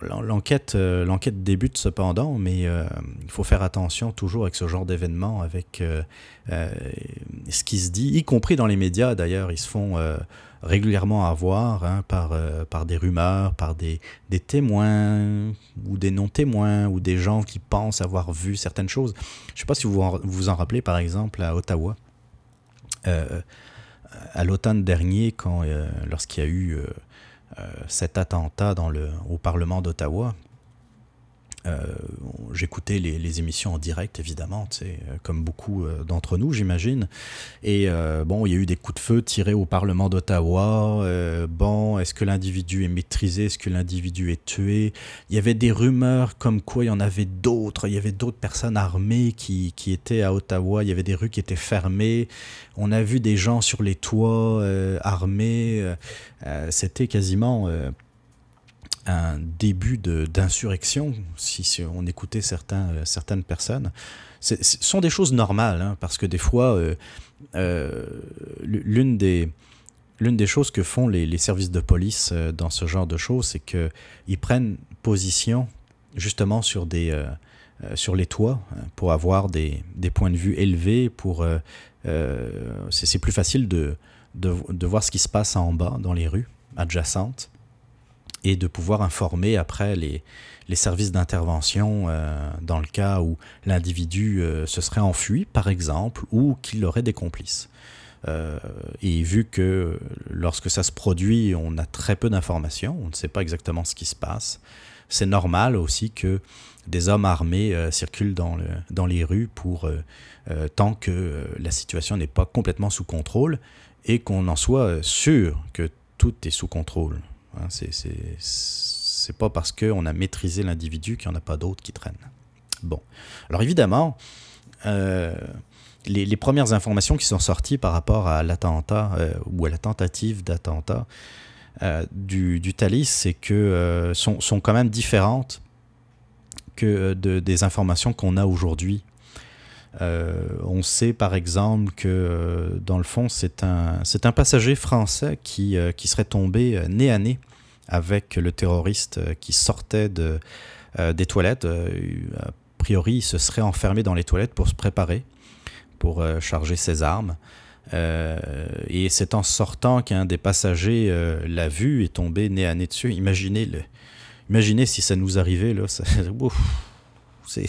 l'enquête, l'enquête débute cependant, mais il faut faire attention toujours avec ce genre d'événement, avec ce qui se dit, y compris dans les médias. D'ailleurs, ils se font régulièrement à voir hein, par, euh, par des rumeurs, par des, des témoins ou des non-témoins ou des gens qui pensent avoir vu certaines choses. Je ne sais pas si vous vous en rappelez, par exemple, à Ottawa, euh, à l'automne dernier, euh, lorsqu'il y a eu cet attentat dans le, au Parlement d'Ottawa, j'écoutais les, émissions en direct, évidemment, comme beaucoup d'entre nous, j'imagine. Et bon, il y a eu des coups de feu tirés au Parlement d'Ottawa. bon, est-ce que l'individu est maîtrisé Est-ce que l'individu est tué? Il y avait des rumeurs comme quoi il y en avait d'autres. Il y avait d'autres personnes armées qui, qui, étaient à Ottawa. Il y avait des rues qui étaient fermées. On a vu des gens sur les toits armés. C'était quasiment un début d'insurrection, si, on écoutait certains, euh, certaines personnes. Ce sont des choses normales, hein, parce que des fois, euh, euh, l'une des, choses que font les, services de police dans ce genre de choses, c'est qu'ils prennent position justement sur, des, sur les toits hein, pour avoir des, des, points de vue élevés. Pour, c'est plus facile de, de, de, voir ce qui se passe en bas, dans les rues adjacentes et de pouvoir informer après les, les services d'intervention euh, dans le cas où l'individu euh, se serait enfui, par exemple, ou qu'il aurait des complices. Euh, et vu que lorsque ça se produit, on a très peu d'informations, on ne sait pas exactement ce qui se passe, c'est normal aussi que des hommes armés circulent dans, dans les rues pour tant que la situation n'est pas complètement sous contrôle et qu'on en soit sûr que tout est sous contrôle. Hein, c'est pas parce qu'on a maîtrisé l'individu qu'il n'y en a pas d'autres qui traînent. Bon. Alors évidemment, euh, les, premières informations qui sont sorties par rapport à l'attentat euh, ou à la tentative d'attentat euh, du, Thalys, c'est que sont, quand même différentes que de, des informations qu'on a aujourd'hui. On sait par exemple que dans le fond, c'est un, un passager français qui, qui serait tombé nez à nez avec le terroriste euh, qui sortait de, euh, des toilettes. Euh, a priori, il se serait enfermé dans les toilettes pour se préparer, pour charger ses armes. et c'est en sortant qu'un des passagers l'a vu et tombé nez à nez dessus. Imaginez, imaginez si ça nous arrivait. Là, il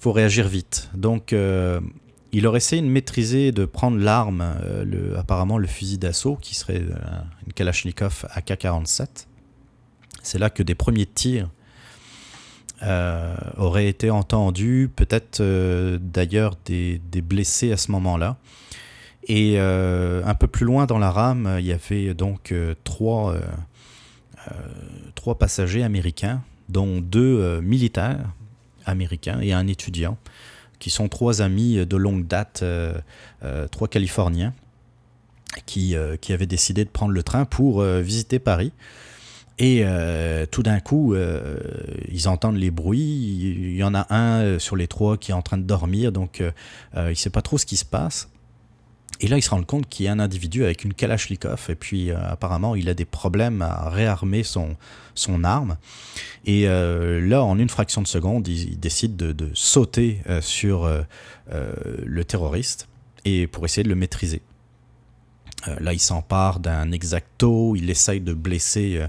faut réagir vite. Donc, il aurait essayé de maîtriser, de prendre l'arme, euh, apparemment le fusil d'assaut, qui serait euh, une Kalachnikov AK-47. C'est là que des premiers tirs euh, auraient été entendus, peut-être d'ailleurs des, blessés à ce moment-là. Et un peu plus loin dans la rame, il y avait donc trois, trois passagers américains, dont deux militaires américains et un étudiant qui sont trois amis de longue date, euh, euh, trois Californiens, qui, euh, qui, avaient décidé de prendre le train pour visiter Paris. Et tout d'un coup, ils entendent les bruits. Il y en a un sur les trois qui est en train de dormir, donc il ne sait pas trop ce qui se passe. Et là, il se rend compte qu'il y a un individu avec une Kalachnikov, et puis apparemment, il a des problèmes à réarmer son, son arme. Et euh, là, en une fraction de seconde, il, décide de, sauter euh, sur euh, le terroriste et pour essayer de le maîtriser. là, il s'empare d'un exacto, il essaye de blesser.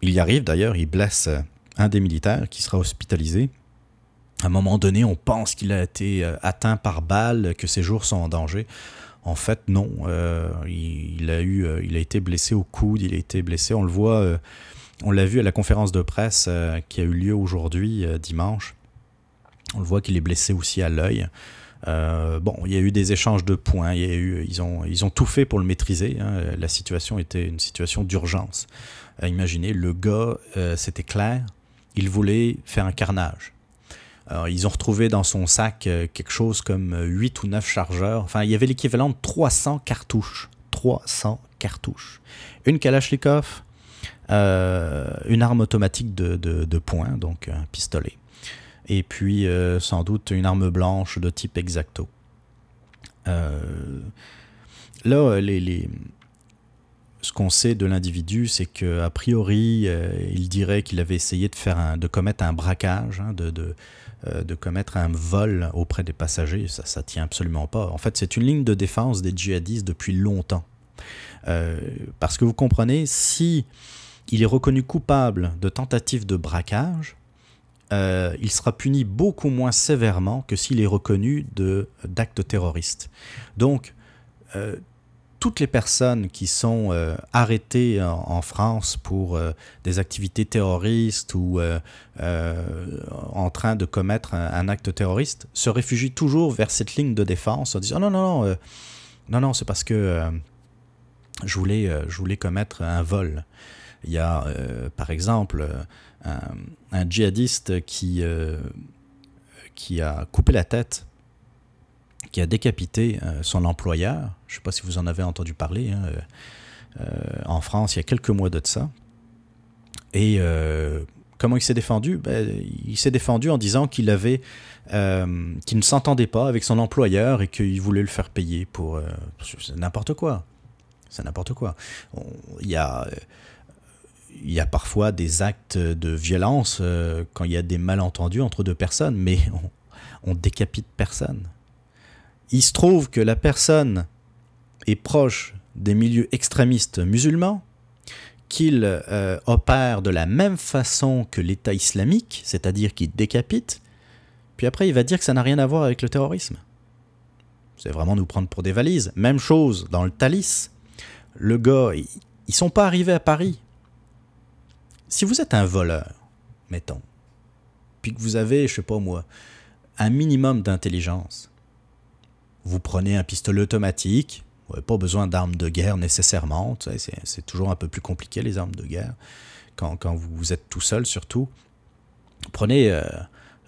il y arrive d'ailleurs, il blesse un des militaires qui sera hospitalisé. À un moment donné, on pense qu'il a été atteint par balle, que ses jours sont en danger. En fait, non. il, a eu, il a été blessé au coude, il a été blessé. On le voit on l'a vu à la conférence de presse euh, qui a eu lieu aujourd'hui, euh, dimanche. On le voit qu'il est blessé aussi à l'œil. Euh, bon, il y a eu des échanges de points, il y a eu, ils, ont, ils ont tout fait pour le maîtriser. Hein. La situation était une situation d'urgence. imaginez, le gars, c'était clair, il voulait faire un carnage. Ils ont retrouvé dans son sac quelque chose comme 8 ou 9 chargeurs. Enfin, il y avait l'équivalent de 300 cartouches. 300 cartouches. Une Kalachnikov, euh, une arme automatique de, de, poing, donc un pistolet. Et puis euh, sans doute une arme blanche de type exacto. Euh, là, ce qu'on sait de l'individu, c'est qu'a priori, il dirait qu'il avait essayé de, faire de commettre un braquage, hein, de, de, commettre un vol auprès des passagers. Ça, ça tient absolument pas. En fait, c'est une ligne de défense des djihadistes depuis longtemps. parce que vous comprenez, si il est reconnu coupable de tentative de braquage, euh, il sera puni beaucoup moins sévèrement que s'il est reconnu d'actes terroristes. Donc, euh, toutes les personnes qui sont euh, arrêtées en, France pour euh, des activités terroristes ou euh, en train de commettre un, acte terroriste se réfugient toujours vers cette ligne de défense en disant non, non, non, non, non, c'est parce que je, voulais, je voulais commettre un vol. Il y a, par exemple, un, un djihadiste qui, qui a coupé la tête qui a décapité euh, son employeur. Je ne sais pas si vous en avez entendu parler. Hein, euh, euh, en France, il y a quelques mois de ça. Et comment il s'est défendu? Ben, Il s'est défendu en disant qu'il avait, qu'il ne s'entendait pas avec son employeur et qu'il voulait le faire payer pour n'importe quoi. C'est n'importe quoi. Il y a il y a parfois des actes de violence quand il y a des malentendus entre deux personnes, mais on, on décapite personne il se trouve que la personne est proche des milieux extrémistes musulmans, qu'il euh, opère de la même façon que l'État islamique, c'est-à-dire qu'il décapite, puis après il va dire que ça n'a rien à voir avec le terrorisme. C'est vraiment nous prendre pour des valises. Même chose dans le Thalys. Le gars, ils, ne sont pas arrivés à Paris. Si vous êtes un voleur, mettons, puis que vous avez, je sais pas moi, un minimum d'intelligence, vous prenez un pistolet automatique, vous n'avez pas besoin d'armes de guerre nécessairement, c'est toujours un peu plus compliqué les armes de guerre, quand, vous êtes tout seul surtout. Prenez euh,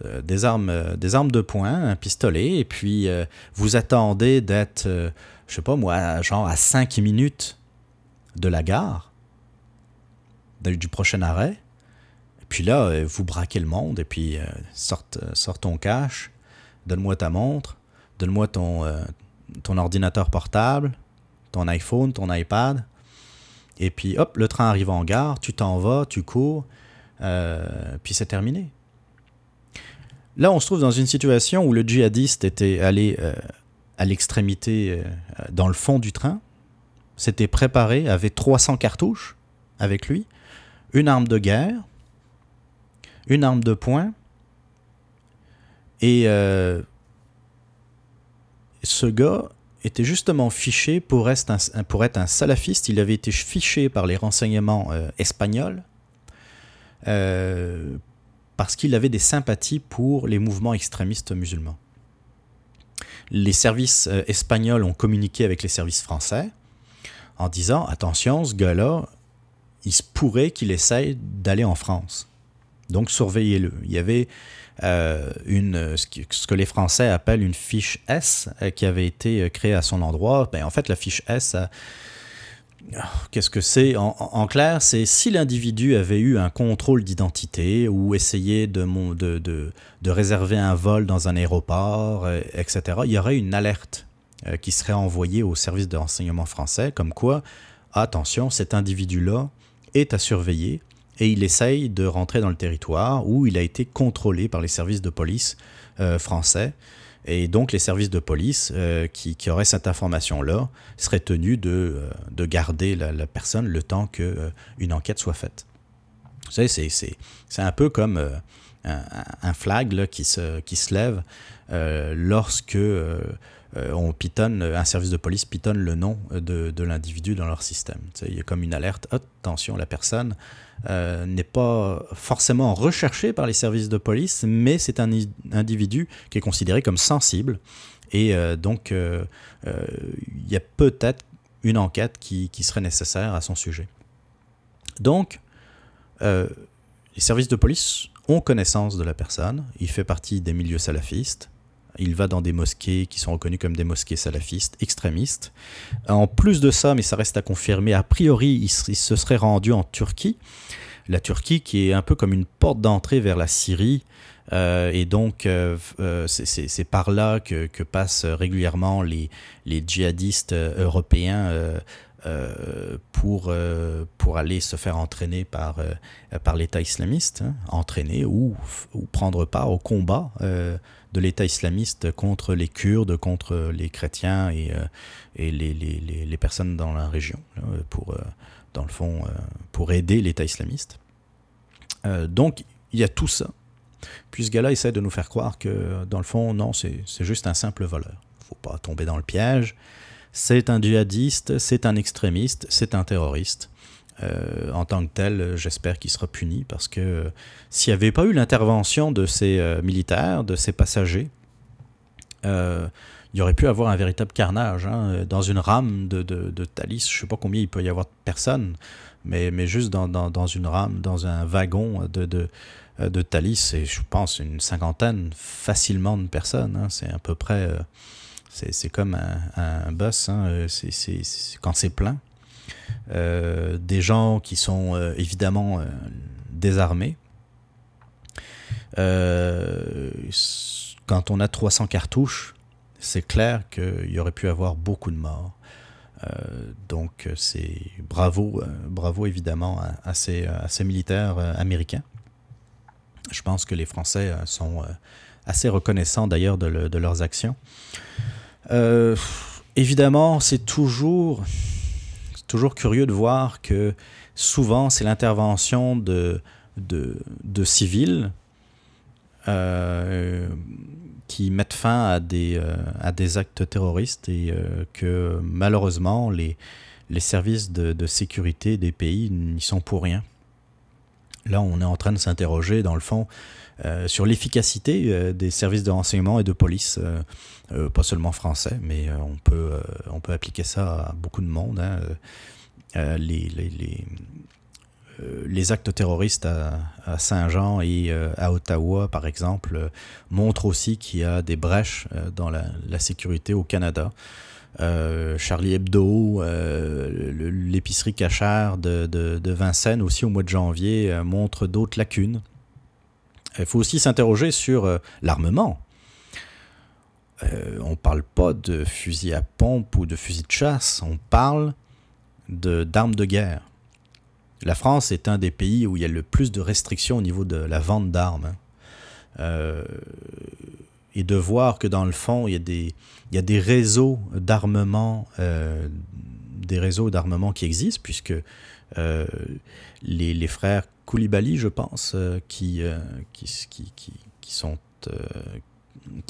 euh, des, armes, euh, des armes de poing, un pistolet, et puis vous attendez d'être, je sais pas moi, genre à 5 minutes de la gare, du prochain arrêt, et puis là, vous braquez le monde, et puis sort, sort ton cash, donne-moi ta montre, donne-moi ton, euh, ton ordinateur portable, ton iPhone, ton iPad. Et puis, hop, le train arrive en gare, tu t'en vas, tu cours, euh, puis c'est terminé. Là, on se trouve dans une situation où le djihadiste était allé euh, à l'extrémité, dans le fond du train, s'était préparé, avait 300 cartouches avec lui, une arme de guerre, une arme de poing, et ce gars était justement fiché pour être, un, salafiste. Il avait été fiché par les renseignements euh, espagnols euh, parce qu'il avait des sympathies pour les mouvements extrémistes musulmans. Les services euh, espagnols ont communiqué avec les services français en disant attention, ce gars-là, il se pourrait qu'il essaye d'aller en France. Donc surveillez-le. Il y avait euh, une, ce, que les Français appellent une fiche S euh, qui avait été euh, créée à son endroit. Ben, en fait, la fiche S, qu'est-ce que c'est? En, clair, c'est si l'individu avait eu un contrôle d'identité ou essayé de, de, de, de, réserver un vol dans un aéroport, etc., il y aurait une alerte qui serait envoyée au service de renseignement français, comme quoi, attention, cet individu-là est à surveiller et il essaye de rentrer dans le territoire où il a été contrôlé par les services de police euh, français. Et donc les services de police euh, qui, qui, auraient cette information-là seraient tenus de, euh, de garder la, personne le temps qu'une une enquête soit faite. Vous savez, c'est un peu comme un, flag qui, se, qui se lève lorsque on pitonne, un service de police pitonne le nom de, de l'individu dans leur système. il y a comme une alerte, attention, la personne euh, n'est pas forcément recherché par les services de police, mais c'est un individu qui est considéré comme sensible. Et euh, donc, euh, il y a peut-être une enquête qui, qui, serait nécessaire à son sujet. Donc, les services de police ont connaissance de la personne. Il fait partie des milieux salafistes. Il va dans des mosquées qui sont reconnues comme des mosquées salafistes, extrémistes. En plus de ça, mais ça reste à confirmer, a priori, il, se serait rendu en Turquie. La Turquie qui est un peu comme une porte d'entrée vers la Syrie. Euh, et donc, euh, euh, c'est par là que, passent régulièrement les, djihadistes européens pour, pour aller se faire entraîner par, par l'État islamiste, hein, entraîner ou, ou, prendre part au combat de l'État islamiste contre les Kurdes, contre les chrétiens et, euh, et les, les, les, personnes dans la région, pour, euh, dans le fond, euh, pour aider l'État islamiste. donc, il y a tout ça. Puis ce gars-là essaie de nous faire croire que, dans le fond, non, c'est juste un simple voleur. Faut pas tomber dans le piège. c'est un djihadiste, c'est un extrémiste, c'est un terroriste. Euh, en tant que tel, j'espère qu'il sera puni parce que s'il n'y avait pas eu l'intervention de ces euh, militaires, de ces passagers, euh, il y aurait pu avoir un véritable carnage. Hein. Dans une rame de, de, Thalys, je ne sais pas combien il peut y avoir de personnes, mais, mais juste dans, dans, une rame, dans un wagon de, de, de Thalys, c'est, je pense, une cinquantaine facilement de personnes. Hein. C'est à peu près. c'est, comme un, un bus, hein. c'est, quand c'est plein. Euh, des gens qui sont euh, évidemment euh, désarmés. quand on a 300 cartouches, c'est clair qu'il y aurait pu avoir beaucoup de morts. donc c'est bravo, bravo évidemment à, ces, militaires américains. Je pense que les Français sont assez reconnaissants d'ailleurs de, de, leurs actions. évidemment, c'est toujours toujours curieux de voir que souvent c'est l'intervention de, de, civils euh, qui mettent fin à des, euh, à des actes terroristes et euh, que malheureusement les, les services de, sécurité des pays n'y sont pour rien. Là, on est en train de s'interroger, dans le fond, sur l'efficacité des services de renseignement et de police, pas seulement français, mais on, peut, on peut appliquer ça à beaucoup de monde. Hein. Euh, les, euh, actes terroristes à, Saint-Jean et euh, à Ottawa, par exemple, montrent aussi qu'il y a des brèches dans la, sécurité au Canada. Charlie Hebdo, l'épicerie cachère de, de, Vincennes aussi au mois de janvier montre d'autres lacunes. Il faut aussi s'interroger sur l'armement. on ne parle pas de fusil à pompe ou de fusil de chasse, on parle d'armes de, guerre. La France est un des pays où il y a le plus de restrictions au niveau de la vente d'armes. Hein. Euh, et de voir que dans le fond, il y a des, réseaux d'armement, euh, des réseaux d'armement qui existent, puisque euh, les, frères Koulibaly, je pense, qui,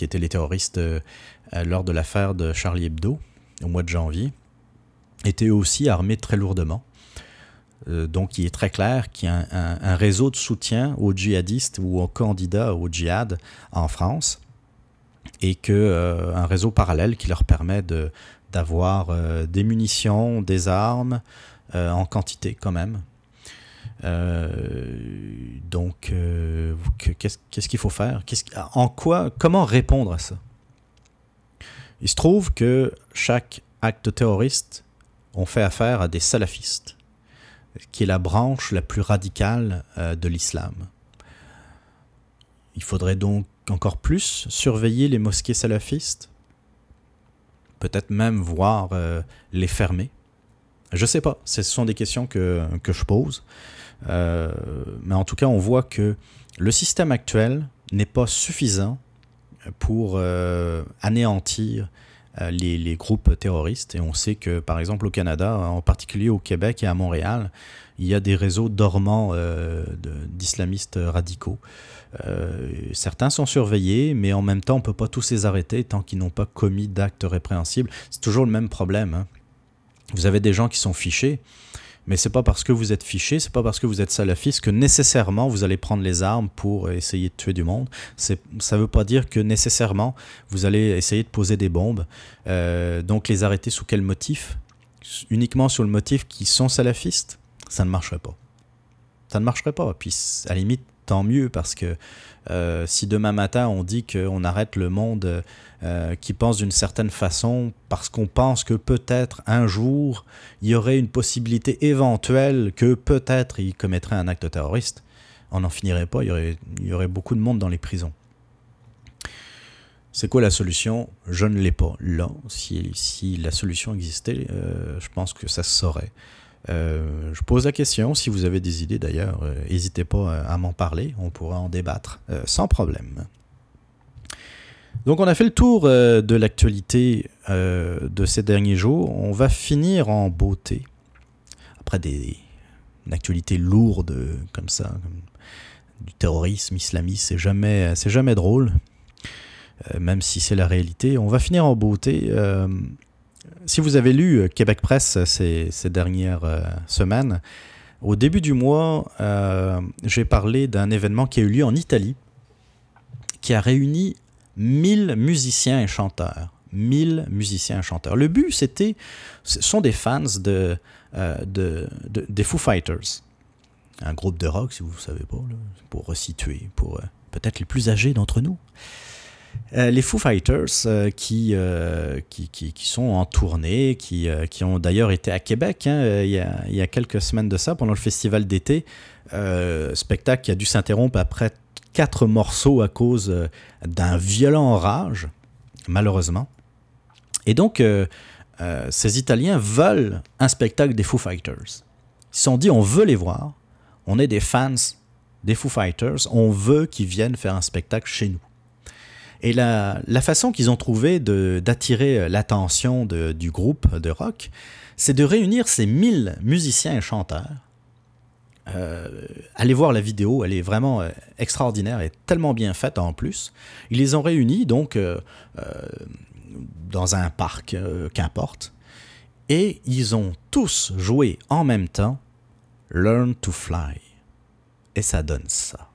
étaient les terroristes lors de l'affaire de Charlie Hebdo au mois de janvier, étaient aussi armés très lourdement. Euh, donc il est très clair qu'il y a un, réseau de soutien aux djihadistes ou aux candidats au djihad en France et que euh, réseau parallèle qui leur permet de, d'avoir euh, des munitions, des armes en quantité quand même. Donc qu'est-ce, qu'est-ce qu'il faut faire? En quoi Comment répondre à ça? Il se trouve que chaque acte terroriste on fait affaire à des salafistes, qui est la branche la plus radicale euh, de l'islam. Il faudrait donc encore plus surveiller les mosquées salafistes, peut-être même voir euh, les fermer. Je ne sais pas, ce sont des questions que, je pose. Euh, mais en tout cas, on voit que le système actuel n'est pas suffisant pour anéantir euh, les, groupes terroristes. Et on sait que, par exemple, au Canada, en particulier au Québec et à Montréal, il y a des réseaux dormants euh, d'islamistes radicaux. Euh, certains sont surveillés, mais en même temps, on ne peut pas tous les arrêter tant qu'ils n'ont pas commis d'actes répréhensibles. C'est toujours le même problème. Hein. Vous avez des gens qui sont fichés, mais c'est pas parce que vous êtes fiché, c'est pas parce que vous êtes salafiste que nécessairement vous allez prendre les armes pour essayer de tuer du monde. Ça ne veut pas dire que nécessairement vous allez essayer de poser des bombes. Euh, donc les arrêter sous quel motif? Uniquement sur le motif qu'ils sont salafistes? Ça ne marcherait pas. Ça ne marcherait pas. Puis à la limite, tant mieux parce que euh, si demain matin on dit qu'on arrête le monde euh, qui pense d'une certaine façon parce qu'on pense que peut-être un jour il y aurait une possibilité éventuelle que peut-être il commettrait un acte terroriste, on n'en finirait pas, il y, aurait, beaucoup de monde dans les prisons. C'est quoi la solution? Je ne l'ai pas. Là, si, si la solution existait, euh, je pense que ça se saurait. Euh, je pose la question, si vous avez des idées d'ailleurs, euh, n'hésitez pas à, m'en parler, on pourra en débattre euh, sans problème. Donc on a fait le tour de l'actualité de ces derniers jours, on va finir en beauté. Après des, une actualité lourde comme ça, du terrorisme islamiste, c'est jamais, c'est jamais drôle, même si c'est la réalité. On va finir en beauté si vous avez lu Québec Presse ces, ces dernières semaines, au début du mois, j'ai parlé d'un événement qui a eu lieu en Italie, qui a réuni 1000 musiciens et chanteurs. 1000 musiciens et chanteurs. Le but, c'était, ce sont des fans de, de, des Foo Fighters un groupe de rock, si vous ne savez pas, pour resituer, pour euh, peut-être les plus âgés d'entre nous. Euh, les Foo Fighters euh, qui, qui, qui, sont en tournée, qui, qui ont d'ailleurs été à Québec hein, il, y a, il, y a, quelques semaines de ça, pendant le festival d'été. spectacle qui a dû s'interrompre après quatre morceaux à cause d'un violent orage, malheureusement. Et donc, ces Italiens veulent un spectacle des Foo Fighters. Ils se sont dit, on veut les voir on est des fans des Foo Fighters, on veut qu'ils viennent faire un spectacle chez nous. Et la, façon qu'ils ont trouvé d'attirer l'attention du groupe de rock, c'est de réunir ces 1000 musiciens et chanteurs. Euh, allez voir la vidéo, elle est vraiment euh, extraordinaire et tellement bien faite en plus. Ils les ont réunis donc euh, dans un parc, qu'importe, et ils ont tous joué en même temps Learn to Fly. Et ça donne ça.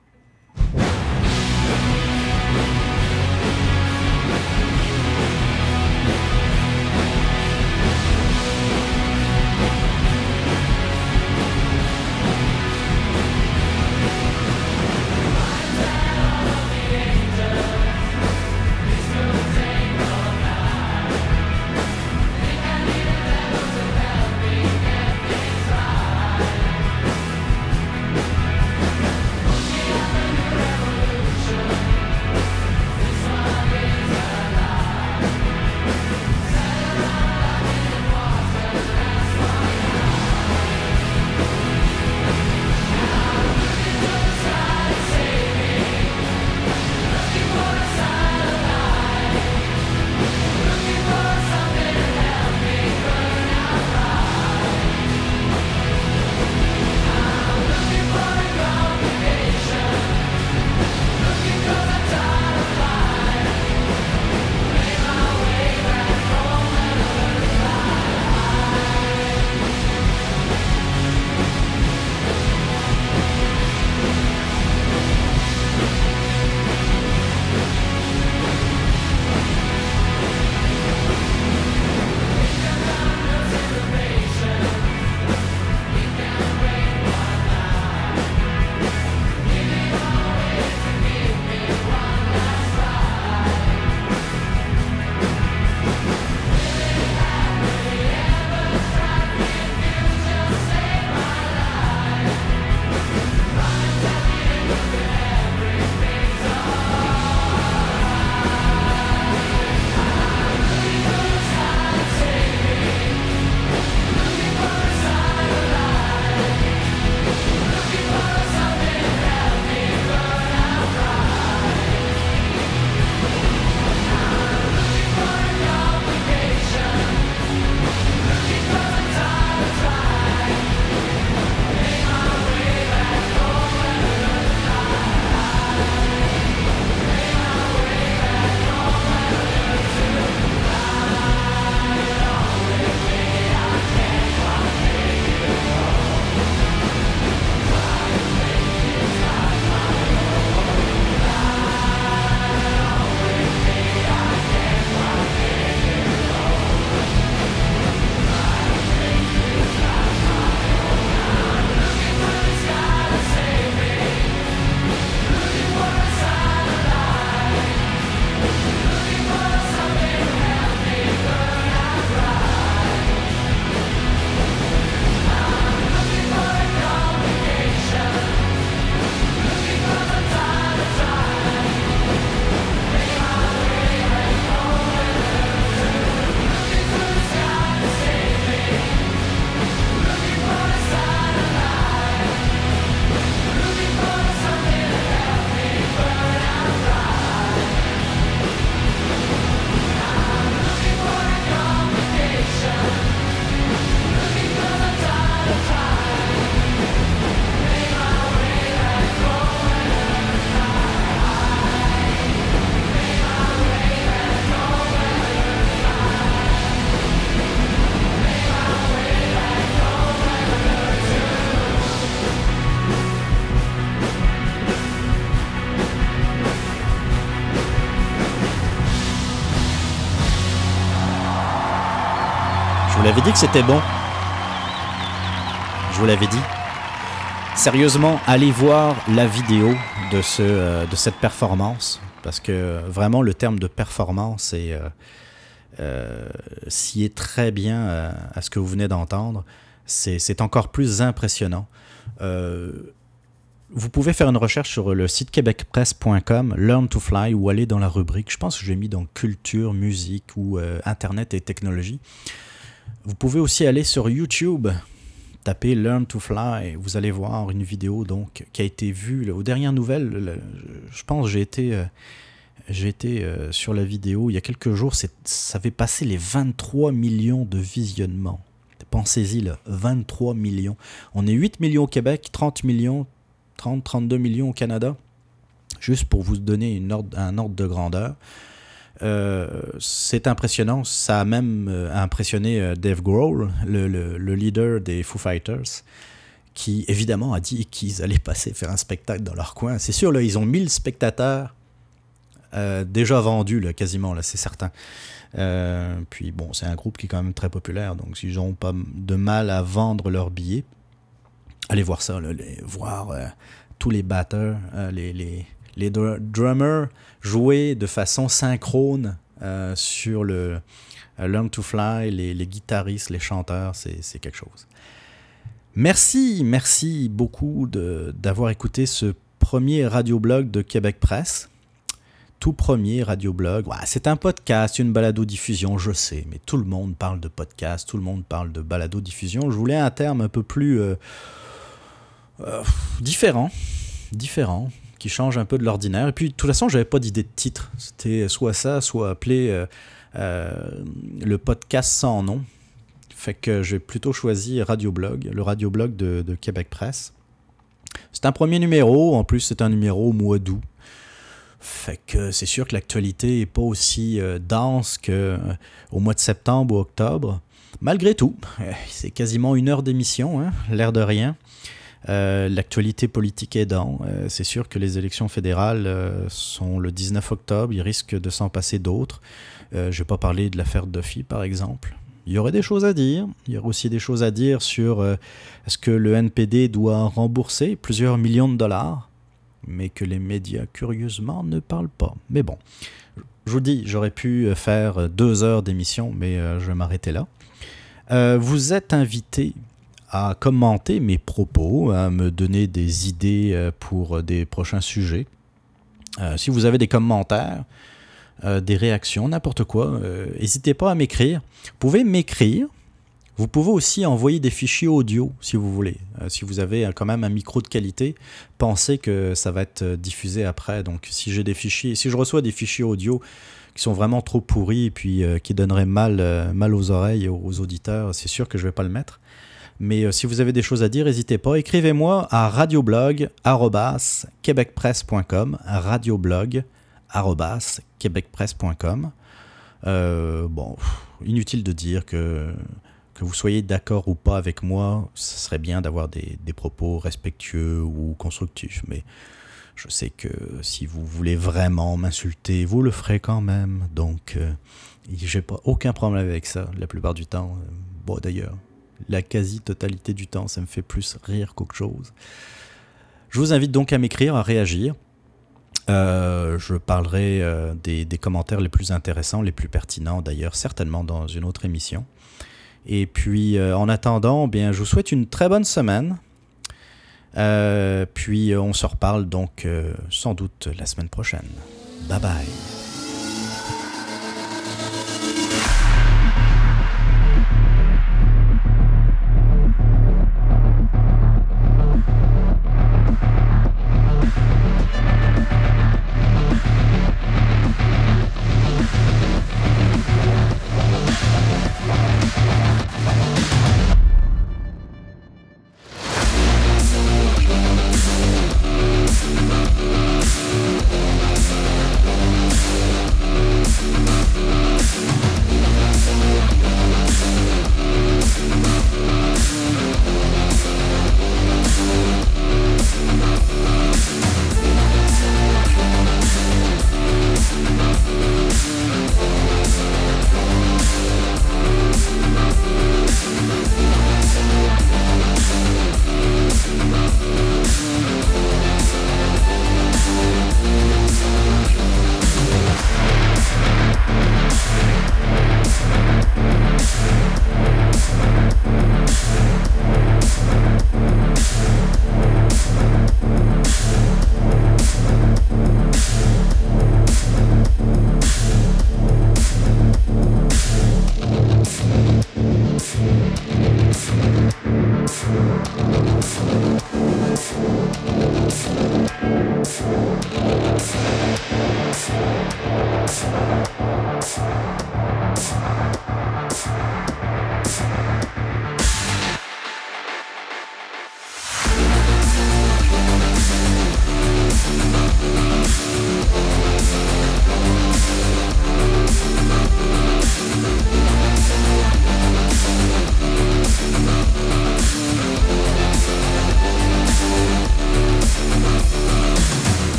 Que c'était bon. Je vous l'avais dit. Sérieusement, allez voir la vidéo de, ce, euh, de cette performance. Parce que vraiment, le terme de performance est, euh, euh, s'y est très bien à ce que vous venez d'entendre. C'est encore plus impressionnant. vous pouvez faire une recherche sur le site québecpresse.com, Learn to Fly, ou aller dans la rubrique, je pense que j'ai mis dans culture, musique ou Internet et technologie. Vous pouvez aussi aller sur YouTube, taper Learn to Fly, vous allez voir une vidéo donc qui a été vue aux dernières nouvelles. je pense j'ai été, euh, été euh, sur la vidéo il y a quelques jours, ça avait passé les 23 millions de visionnements. Pensez-y, là, 23 millions. On est 8 millions au Québec, 30 millions, 30, 32 millions au Canada. Juste pour vous donner un ordre de grandeur. Euh, c'est impressionnant. Ça a même euh, impressionné euh, Dave Grohl, le, leader des Foo Fighters, qui évidemment a dit qu'ils allaient passer faire un spectacle dans leur coin. C'est sûr, là, ils ont 1000 spectateurs déjà vendus, quasiment, là, c'est certain. puis bon, c'est un groupe qui est quand même très populaire, donc s'ils n'ont pas de mal à vendre leurs billets, allez voir ça, voir tous les batteurs, les, les, les drummers jouer de façon synchrone euh, sur le euh, Learn to Fly, les, guitaristes, les chanteurs, c'est quelque chose. Merci, merci beaucoup d'avoir écouté ce premier radioblog de Québec Presse. Tout premier radioblog. c'est un podcast, une balado-diffusion, je sais, mais tout le monde parle de podcast, tout le monde parle de balado-diffusion. Je voulais un terme un peu plus euh, différent, différent, qui change un peu de l'ordinaire. Et puis, de toute façon, j'avais pas d'idée de titre. C'était soit ça, soit appelé euh, euh, le podcast sans nom. Fait que j'ai plutôt choisi Radioblog, le Radioblog de, de Québec Presse. C'est un premier numéro, en plus c'est un numéro au mois d'août. Fait que c'est sûr que l'actualité n'est pas aussi euh, dense qu'au mois de septembre ou octobre. Malgré tout, c'est quasiment une heure d'émission, hein, l'air de rien. Euh, l'actualité politique aidant, euh, c'est sûr que les élections fédérales euh, sont le 19 octobre, il risque de s'en passer d'autres. je ne vais pas parler de l'affaire Duffy, par exemple. Il y aurait des choses à dire. Il y aurait aussi des choses à dire sur est-ce que le NPD doit rembourser plusieurs millions de dollars, mais que les médias, curieusement, ne parlent pas. Mais bon, je vous dis, j'aurais pu faire deux heures d'émission, mais je vais m'arrêter là. vous êtes invité à commenter mes propos, à me donner des idées euh, pour des prochains sujets. Euh, si vous avez des commentaires, euh, des réactions, n'importe quoi, n'hésitez pas à m'écrire. Vous pouvez m'écrire. Vous pouvez aussi envoyer des fichiers audio si vous voulez. si vous avez quand même un micro de qualité, pensez que ça va être diffusé après. Donc si j'ai des fichiers, si je reçois des fichiers audio qui sont vraiment trop pourris et puis qui donneraient mal, mal aux oreilles aux auditeurs, c'est sûr que je ne vais pas le mettre. Mais euh, si vous avez des choses à dire, n'hésitez pas. Écrivez-moi à radioblog.québecpresse.com radioblog.québecpresse.com euh, Bon, inutile de dire que, que vous soyez d'accord ou pas avec moi, ce serait bien d'avoir des, propos respectueux ou constructifs. Mais je sais que si vous voulez vraiment m'insulter, vous le ferez quand même. Donc, euh, j'ai pas aucun problème avec ça la plupart du temps. Bon, d'ailleurs, la quasi-totalité du temps. Ça me fait plus rire qu'autre chose. Je vous invite donc à m'écrire, à réagir. Euh, je parlerai euh, des, commentaires les plus intéressants, les plus pertinents d'ailleurs, certainement dans une autre émission. Et puis euh, en attendant, bien, je vous souhaite une très bonne semaine. puis on se reparle donc sans doute la semaine prochaine. Bye bye.